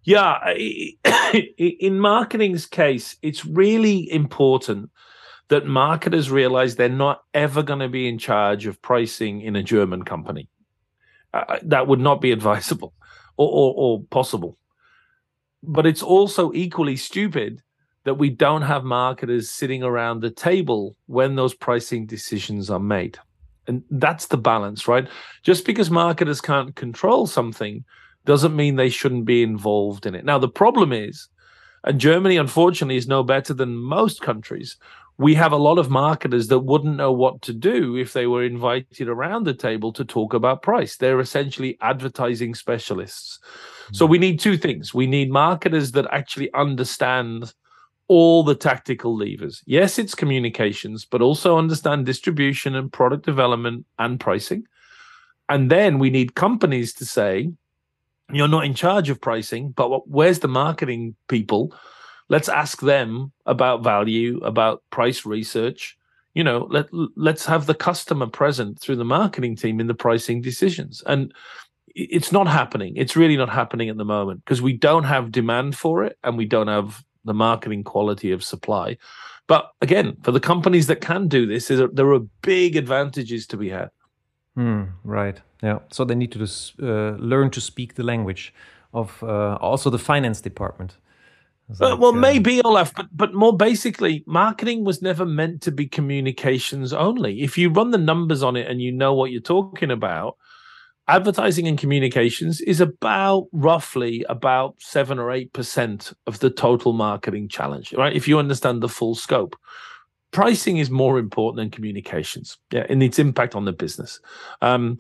yeah, in marketing's case, it's really important that marketers realize they're not ever going to be in charge of pricing in a German company. Uh, that would not be advisable or, or, or possible. But it's also equally stupid that we don't have marketers sitting around the table when those pricing decisions are made. And that's the balance, right? Just because marketers can't control something doesn't mean they shouldn't be involved in it. Now, the problem is, and Germany, unfortunately, is no better than most countries. we have a lot of marketers that wouldn't know what to do if they were invited around the table to talk about price. They're essentially advertising specialists. Mm-hmm. So we need two things. We need marketers that actually understand all the tactical levers. Yes, it's communications, but also understand distribution and product development and pricing. And then we need companies to say, you're not in charge of pricing, but where's the marketing people? Let's ask them about value, about price research. You know, let let's have the customer present through the marketing team in the pricing decisions. And it's not happening. It's really not happening at the moment because we don't have demand for it and we don't have the marketing quality of supply. But again, for the companies that can do this, there are big advantages to be had. Mm, right. Yeah. So they need to just, uh, learn to speak the language of uh, also the finance department. Like, well, uh, maybe Olaf, but but more basically, marketing was never meant to be communications only. If you run the numbers on it and you know what you're talking about, advertising and communications is about roughly about seven or eight percent of the total marketing challenge, right? If you understand the full scope, pricing is more important than communications, yeah, and its impact on the business. Um,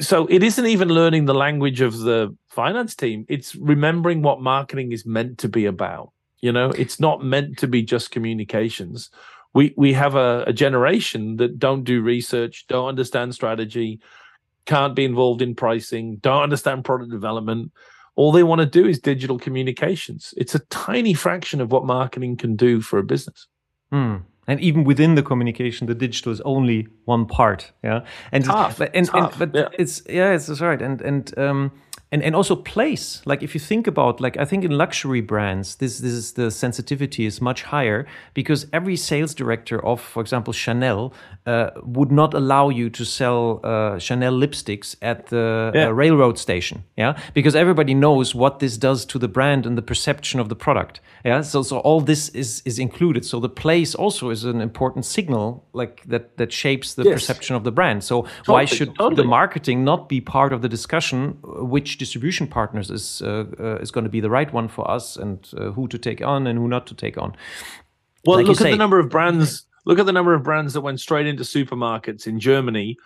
so it isn't even learning the language of the finance team; it's remembering what marketing is meant to be about. You know, it's not meant to be just communications. We we have a, a generation that don't do research, don't understand strategy can't be involved in pricing, don't understand product development. All they want to do is digital communications. It's a tiny fraction of what marketing can do for a business. Hmm. And even within the communication, the digital is only one part. Yeah, and tough, and, tough. and, but yeah. it's yeah, it's, it's right. And and um, and and also place. Like if you think about like i think in luxury brands this this is the sensitivity is much higher because every sales director of for example chanel uh, would not allow you to sell uh, chanel lipsticks at the uh, yeah. uh, railroad station yeah? Because everybody knows what this does to the brand and the perception of the product yeah so so all this is is included so the place also is an important signal like that that shapes the yes. perception of the brand so totally, why should totally. the marketing not be part of the discussion which distribution partners is uh, uh, is going to be the right one for us, and uh, who to take on and who not to take on. Well, like look at the number of brands. Look at the number of brands that went straight into supermarkets in Germany,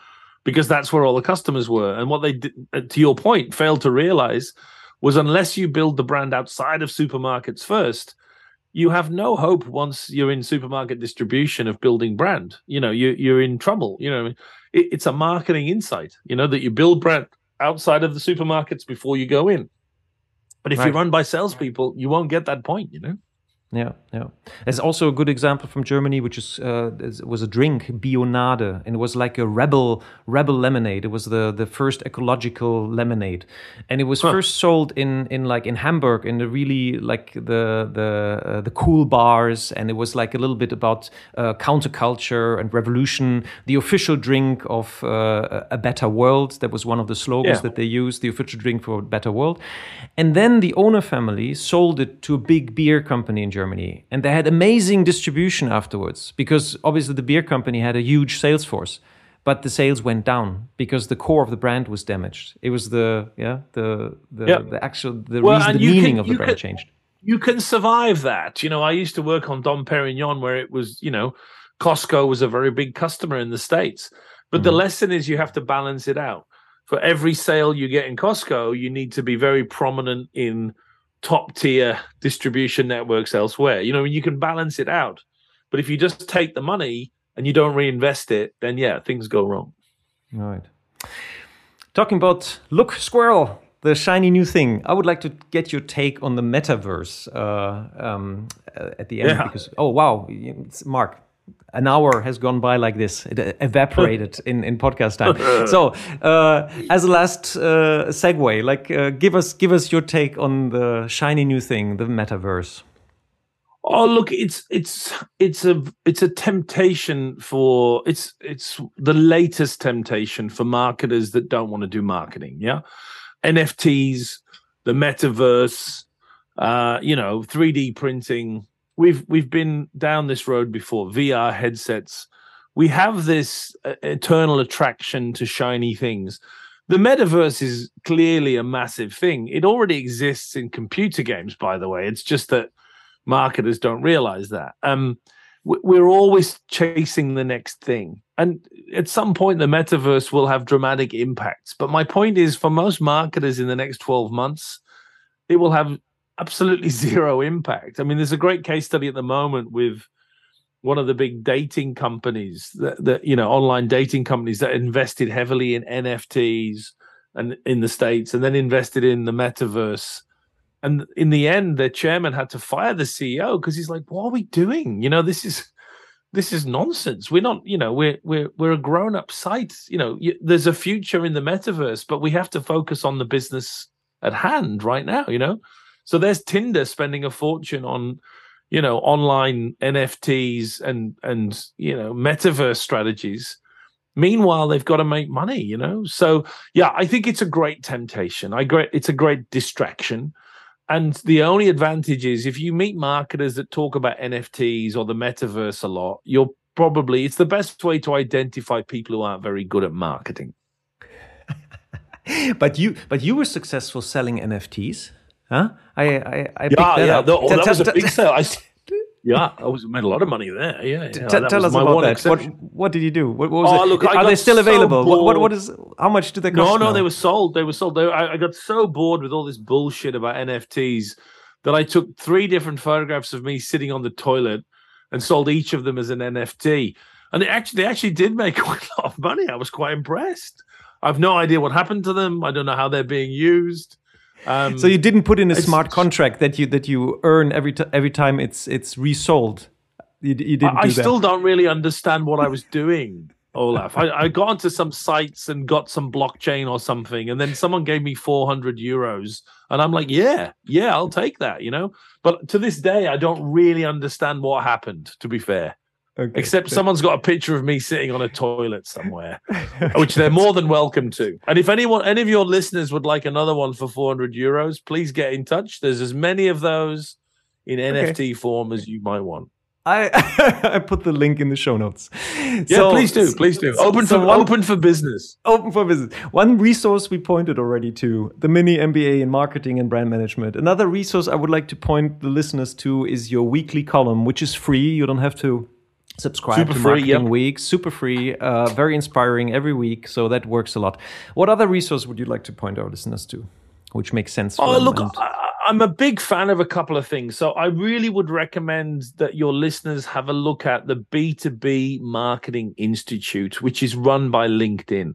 because that's where all the customers were. And what they did, to your point, failed to realize was unless you build the brand outside of supermarkets first, you have no hope once you're in supermarket distribution of building brand. You know, you, you're in trouble. You know, it, it's a marketing insight. You know that you build brand outside of the supermarkets before you go in. But if right. you run by salespeople, you won't get that point, you know? Yeah, yeah. There's also a good example from Germany, which is uh, was a drink, Bionade, and it was like a rebel rebel lemonade. It was the the first ecological lemonade, and it was huh. first sold in in like in Hamburg in the really like the the uh, the cool bars, and it was like a little bit about uh, counterculture and revolution. The official drink of uh, a better world. That was one of the slogans yeah. that they used. The official drink for a better world, and then the owner family sold it to a big beer company in Germany Germany. And they had amazing distribution afterwards because obviously the beer company had a huge sales force. But the sales went down because the core of the brand was damaged. It was the yeah the the, yeah. the actual the well, reason the meaning can, of the brand can, changed. You can survive that. You know, I used to work on Dom Perignon where it was you know Costco was a very big customer in the states. But mm-hmm. the lesson is you have to balance it out. For every sale you get in Costco, you need to be very prominent in top tier distribution networks elsewhere. You know, you can balance it out. But if you just take the money and you don't reinvest it, then yeah, things go wrong. Right. Talking about look, squirrel, the shiny new thing. I would like to get your take on the metaverse uh, um, at the end yeah. because oh wow, Mark, an hour has gone by like this. It evaporated in, in podcast time. so, uh, as a last uh, segue, like, uh, give us give us your take on the shiny new thing, the metaverse. Oh, look, it's it's it's a it's a temptation for it's it's the latest temptation for marketers that don't want to do marketing. Yeah, NFTs, the metaverse, uh, you know, three D printing we've we've been down this road before. VR headsets. We have this uh, eternal attraction to shiny things. The metaverse is clearly a massive thing. It already exists in computer games, by the way. It's just that marketers don't realize that. Um, we're always chasing the next thing. And at some point, the metaverse will have dramatic impacts. But my point is for most marketers in the next 12 months, it will have absolutely zero impact. I mean, there's a great case study at the moment with one of the big dating companies that, that you know online dating companies that invested heavily in NFTs and in the states and then invested in the metaverse. And in the end their chairman had to fire the ceo because he's like what are we doing? You know this is this is nonsense. We're not you know we're we're we're a grown up site. You know there's a future in the metaverse but we have to focus on the business at hand right now you know so there's tinder spending a fortune on you know online nfts and and you know metaverse strategies. Meanwhile they've got to make money you know? So yeah i think it's a great temptation. I great it's a great distraction. And the only advantage is if you meet marketers that talk about nfts or the metaverse a lot you're probably it's the best way to identify people who aren't very good at marketing. But you but you were successful selling nfts huh i i, I yeah yeah oh, that was a big sale I, yeah, I was made a lot of money there. Yeah, yeah T- tell us about that. What, what, did you do? What, what was oh, it? Look, Are they still so available? What, what, what is? How much do they cost? No, no, now? they were sold. They were sold. They, I, I got so bored with all this bullshit about NFTs that I took three different photographs of me sitting on the toilet and sold each of them as an NFT. And they actually, they actually did make quite a lot of money. I was quite impressed. I've no idea what happened to them. I don't know how they're being used. Um, so you didn't put in a smart contract that you that you earn every t- every time it's it's resold. You, you didn't. I, I still don't really understand what I was doing, Olaf. I, I got onto some sites and got some blockchain or something, and then someone gave me four hundred euros, and I'm like, yeah, yeah, I'll take that, you know. But to this day, I don't really understand what happened. To be fair. Okay. Except someone's got a picture of me sitting on a toilet somewhere, which they're more than welcome to. And if anyone, any of your listeners would like another one for 400 euros, please get in touch. There's as many of those in okay. NFT form as you might want. I I put the link in the show notes. Yeah, so, please do, please do. Open so for one, open for business. Open for business. One resource we pointed already to the mini MBA in marketing and brand management. Another resource I would like to point the listeners to is your weekly column, which is free. You don't have to subscribe super to free, Marketing yep. Week. Super free, uh, very inspiring every week. So that works a lot. What other resource would you like to point our listeners to, which makes sense? oh, look, and... I'm a big fan of a couple of things. So I really would recommend that your listeners have a look at the B2B Marketing Institute, which is run by LinkedIn.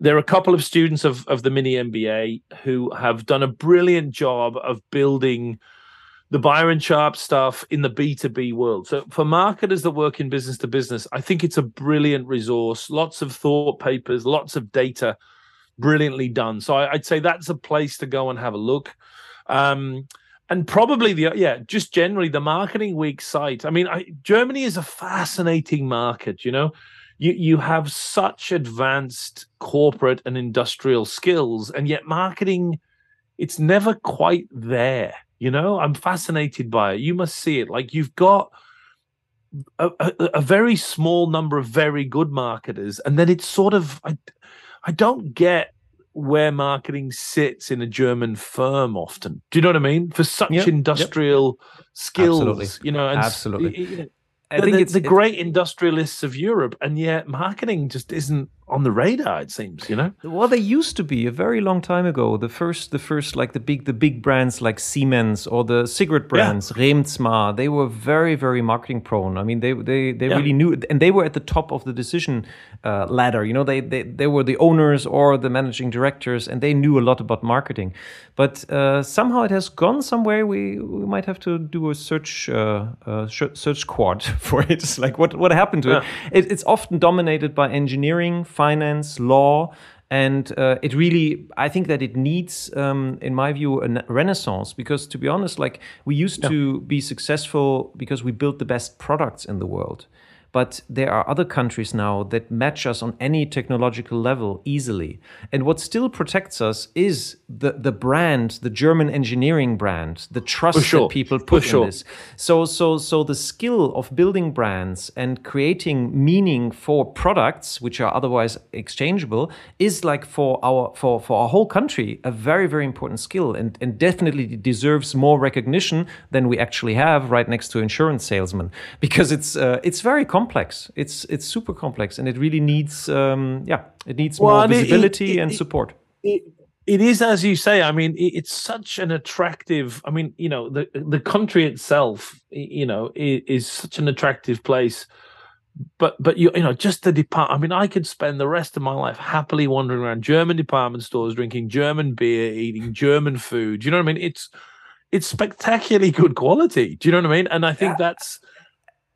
There are a couple of students of, of the mini MBA who have done a brilliant job of building – the Byron Sharp stuff in the B2B world. So for marketers that work in business to business, I think it's a brilliant resource. Lots of thought papers, lots of data, brilliantly done. So I, would say that's a place to go and have a look. Um, and probably the yeah, just generally the marketing week site. I mean, I, Germany is a fascinating market. You know, you you have such advanced corporate and industrial skills, and yet marketing, it's never quite there you know, I'm fascinated by it. You must see it. Like you've got a, a, a, very small number of very good marketers, and then it's sort of I, I don't get where marketing sits in a German firm often. Do you know what I mean? For such yep, industrial yep. skills, Absolutely. you know, and Absolutely. You know, I think the, it's the great industrialists of Europe, and yet marketing just isn't on the radar it seems you know well they used to be a very long time ago the first the first like the big the big brands like siemens or the cigarette brands yeah. Reemtsma they were very very marketing prone i mean they they, they yeah. really knew and they were at the top of the decision uh, ladder you know they, they they were the owners or the managing directors and they knew a lot about marketing but uh, somehow it has gone somewhere we we might have to do a search uh, uh search quad for it it's like what what happened to yeah. it? it it's often dominated by engineering finance, law, and uh, it really i think that it needs um, in my view a renaissance because to be honest like we used yeah. to be successful because we built the best products in the world but there are other countries now that match us on any technological level easily. And what still protects us is the, the brand, the German engineering brand, the trust sure. that people put sure. in this. So, so, so the skill of building brands and creating meaning for products, which are otherwise exchangeable, is like for our for for our whole country a very very important skill, and and definitely deserves more recognition than we actually have right next to insurance salesmen because it's uh, it's very complex. It's it's super complex, and it really needs um, yeah it needs Well, more and it- visibility it- and support. it, it is as you say i mean it, it's such an attractive i mean you know the the country itself you know is, is such an attractive place but but you you know just the depart i mean i could spend the rest of my life happily wandering around german department stores drinking german beer eating german food Do you know what i mean? It's it's spectacularly good quality do you know what i mean? And i think that's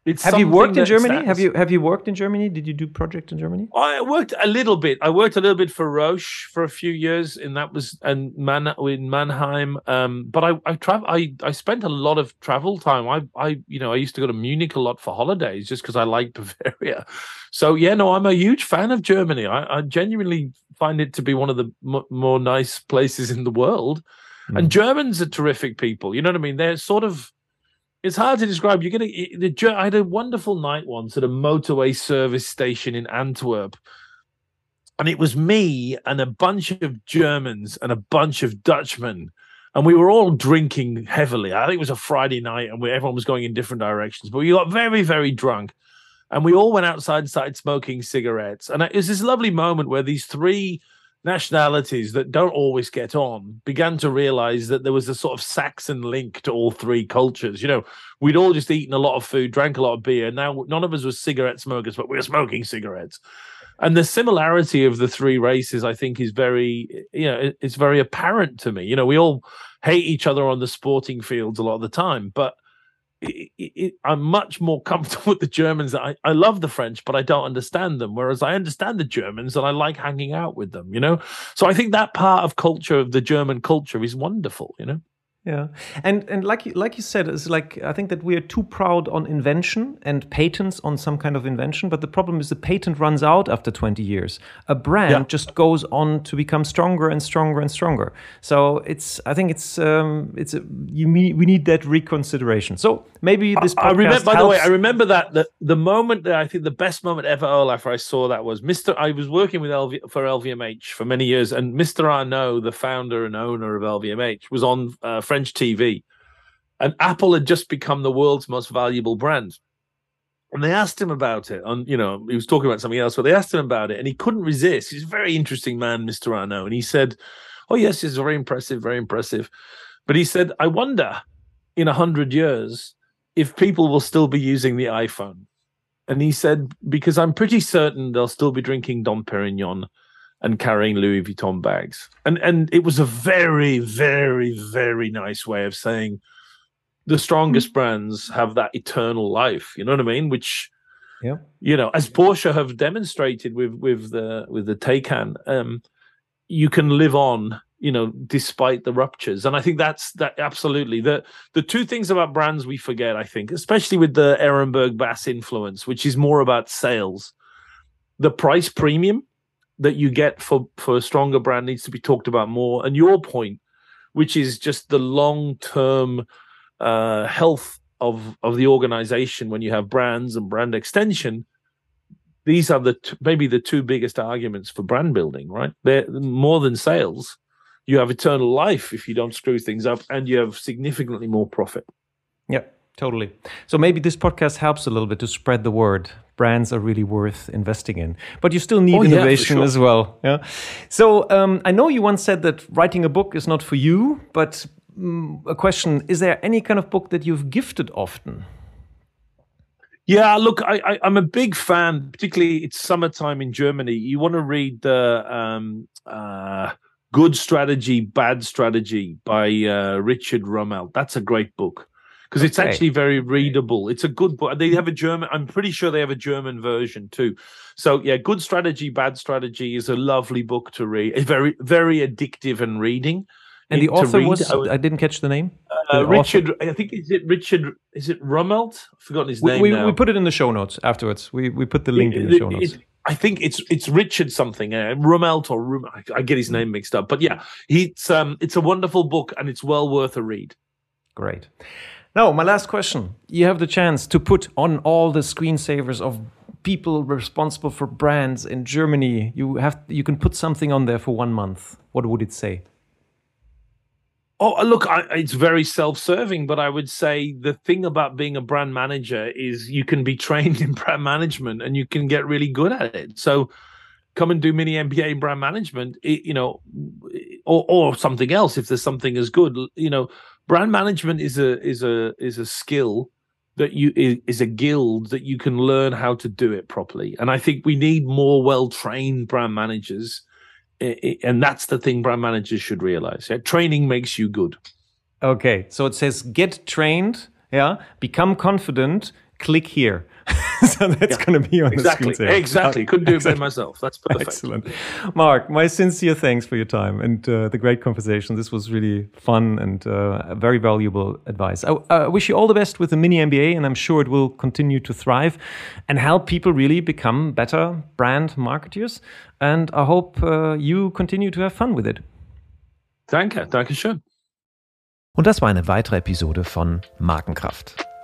it's Have you worked in Germany? stands- Have you have you worked in Germany? Did you do project in Germany? I worked a little bit. I worked a little bit for Roche for a few years, and that was and Man in Mannheim. Um, but I I travel. I I spent a lot of travel time. I I you know I used to go to Munich a lot for holidays just because I like Bavaria. So yeah, no, I'm a huge fan of Germany. I, I genuinely find it to be one of the m- more nice places in the world. And Germans are terrific people. You know what I mean? They're sort of. It's hard to describe. You're gonna. I had a wonderful night once at a motorway service station in Antwerp, and it was me and a bunch of Germans and a bunch of Dutchmen, and we were all drinking heavily. I think it was a Friday night, and we, everyone was going in different directions. But we got very, very drunk, and we all went outside, and started smoking cigarettes, and it was this lovely moment where these three nationalities that don't always get on began to realize that there was a sort of Saxon link to all three cultures. You know, we'd all just eaten a lot of food, drank a lot of beer. Now none of us was cigarette smokers, but we were smoking cigarettes. And the similarity of the three races, I think, is very, you know, it's very apparent to me. You know, we all hate each other on the sporting fields a lot of the time, but it, it, I'm much more comfortable with the Germans. I, I love the French, but I don't understand them. Whereas I understand the Germans and I like hanging out with them, you know? So I think that part of culture, of the German culture, is wonderful, you know? Yeah, and and like you, like you said, it's like I think that we are too proud on invention and patents on some kind of invention. But the problem is the patent runs out after twenty years. A brand Yeah. just goes on to become stronger and stronger and stronger. So it's I think it's um, it's a, you need, we need that reconsideration. So maybe this podcast I remember, by the way, I remember that the, the moment that I think the best moment ever, Olaf, I saw that was Mr. I was working with LV, for LVMH for many years, and Mr. Arnault, the founder and owner of LVMH, was on uh, French TV, and Apple had just become the world's most valuable brand. And they asked him about it. On you know, he was talking about something else, but they asked him about it, and he couldn't resist. He's a very interesting man, Mr. Arnault, and he said, "Oh yes, it's very impressive, very impressive." But he said, "I wonder, in a hundred years." if people will still be using the iPhone. And he said, because I'm pretty certain they'll still be drinking Dom Perignon and carrying Louis Vuitton bags. And and it was a very, very, very nice way of saying the strongest brands have that eternal life. You know what I mean? Which Yeah. you know, as Porsche have demonstrated with with the with the Taycan, um, you can live on you know despite the ruptures and i think that's that absolutely the the two things about brands we forget i think especially with the ehrenberg bass influence which is more about sales the price premium that you get for for a stronger brand needs to be talked about more and your point which is just the long term uh health of of the organization when you have brands and brand extension these are the t- maybe the two biggest arguments for brand building right they're more than sales you have eternal life if you don't screw things up and you have significantly more profit Yeah, totally. So maybe this podcast helps a little bit to spread the word. Brands are really worth investing in, but you still need Oh, yeah, innovation sure. as well. Yeah. So um, I know you once said that writing a book is not for you, but mm, a question: Is there any kind of book that you've gifted often? Yeah, look, I, I, I'm a big fan. Particularly, it's summertime in Germany. You want to read the um, uh, "Good Strategy, Bad Strategy" by uh, Richard Rumelt. That's a great book because it's actually very readable. It's a good book. They have a German. I'm pretty sure they have a German version too. So yeah, "Good Strategy, Bad Strategy" is a lovely book to read. It's very very addictive and reading. And the author was I would- I didn't catch the name. uh, Uh, Richard, I think is it Richard? Is it Rumelt? I've forgotten his name we, now. We put it in the show notes afterwards. We we put the link in the show notes. It, I think it's it's Richard something, uh, Rumelt or Rum. I, I, get his name mixed up, but yeah, it's um it's a wonderful book and it's well worth a read. Great. Now, my last question: You have the chance to put on all the screensavers of people responsible for brands in Germany. You have you can put something on there for one month. What would it say? Oh, uh, look, I, it's very self-serving, but I would say the thing about being a brand manager is you can be trained in brand management and you can get really good at it. So, come and do mini MBA in brand management, you know, or or something else if there's something as good. You know, brand management is a is a is a skill that you is a guild that you can learn how to do it properly. And I think we need more well-trained brand managers and that's the thing brand managers should realize. Yeah? Training makes you good. Okay, so it says get trained, yeah, become confident, click here. so that's yeah, going to be on exactly, the screen. Exactly. Couldn't do exactly. it by myself. That's perfect. Excellent. Mark, my sincere thanks for your time and uh, the great conversation. This was really fun and uh, very valuable advice. I, I, wish you all the best with the mini MBA, and I'm sure it will continue to thrive and help people really become better brand marketers. And I hope uh, you continue to have fun with it. Danke, danke schön. Und das war eine weitere Episode von Markenkraft.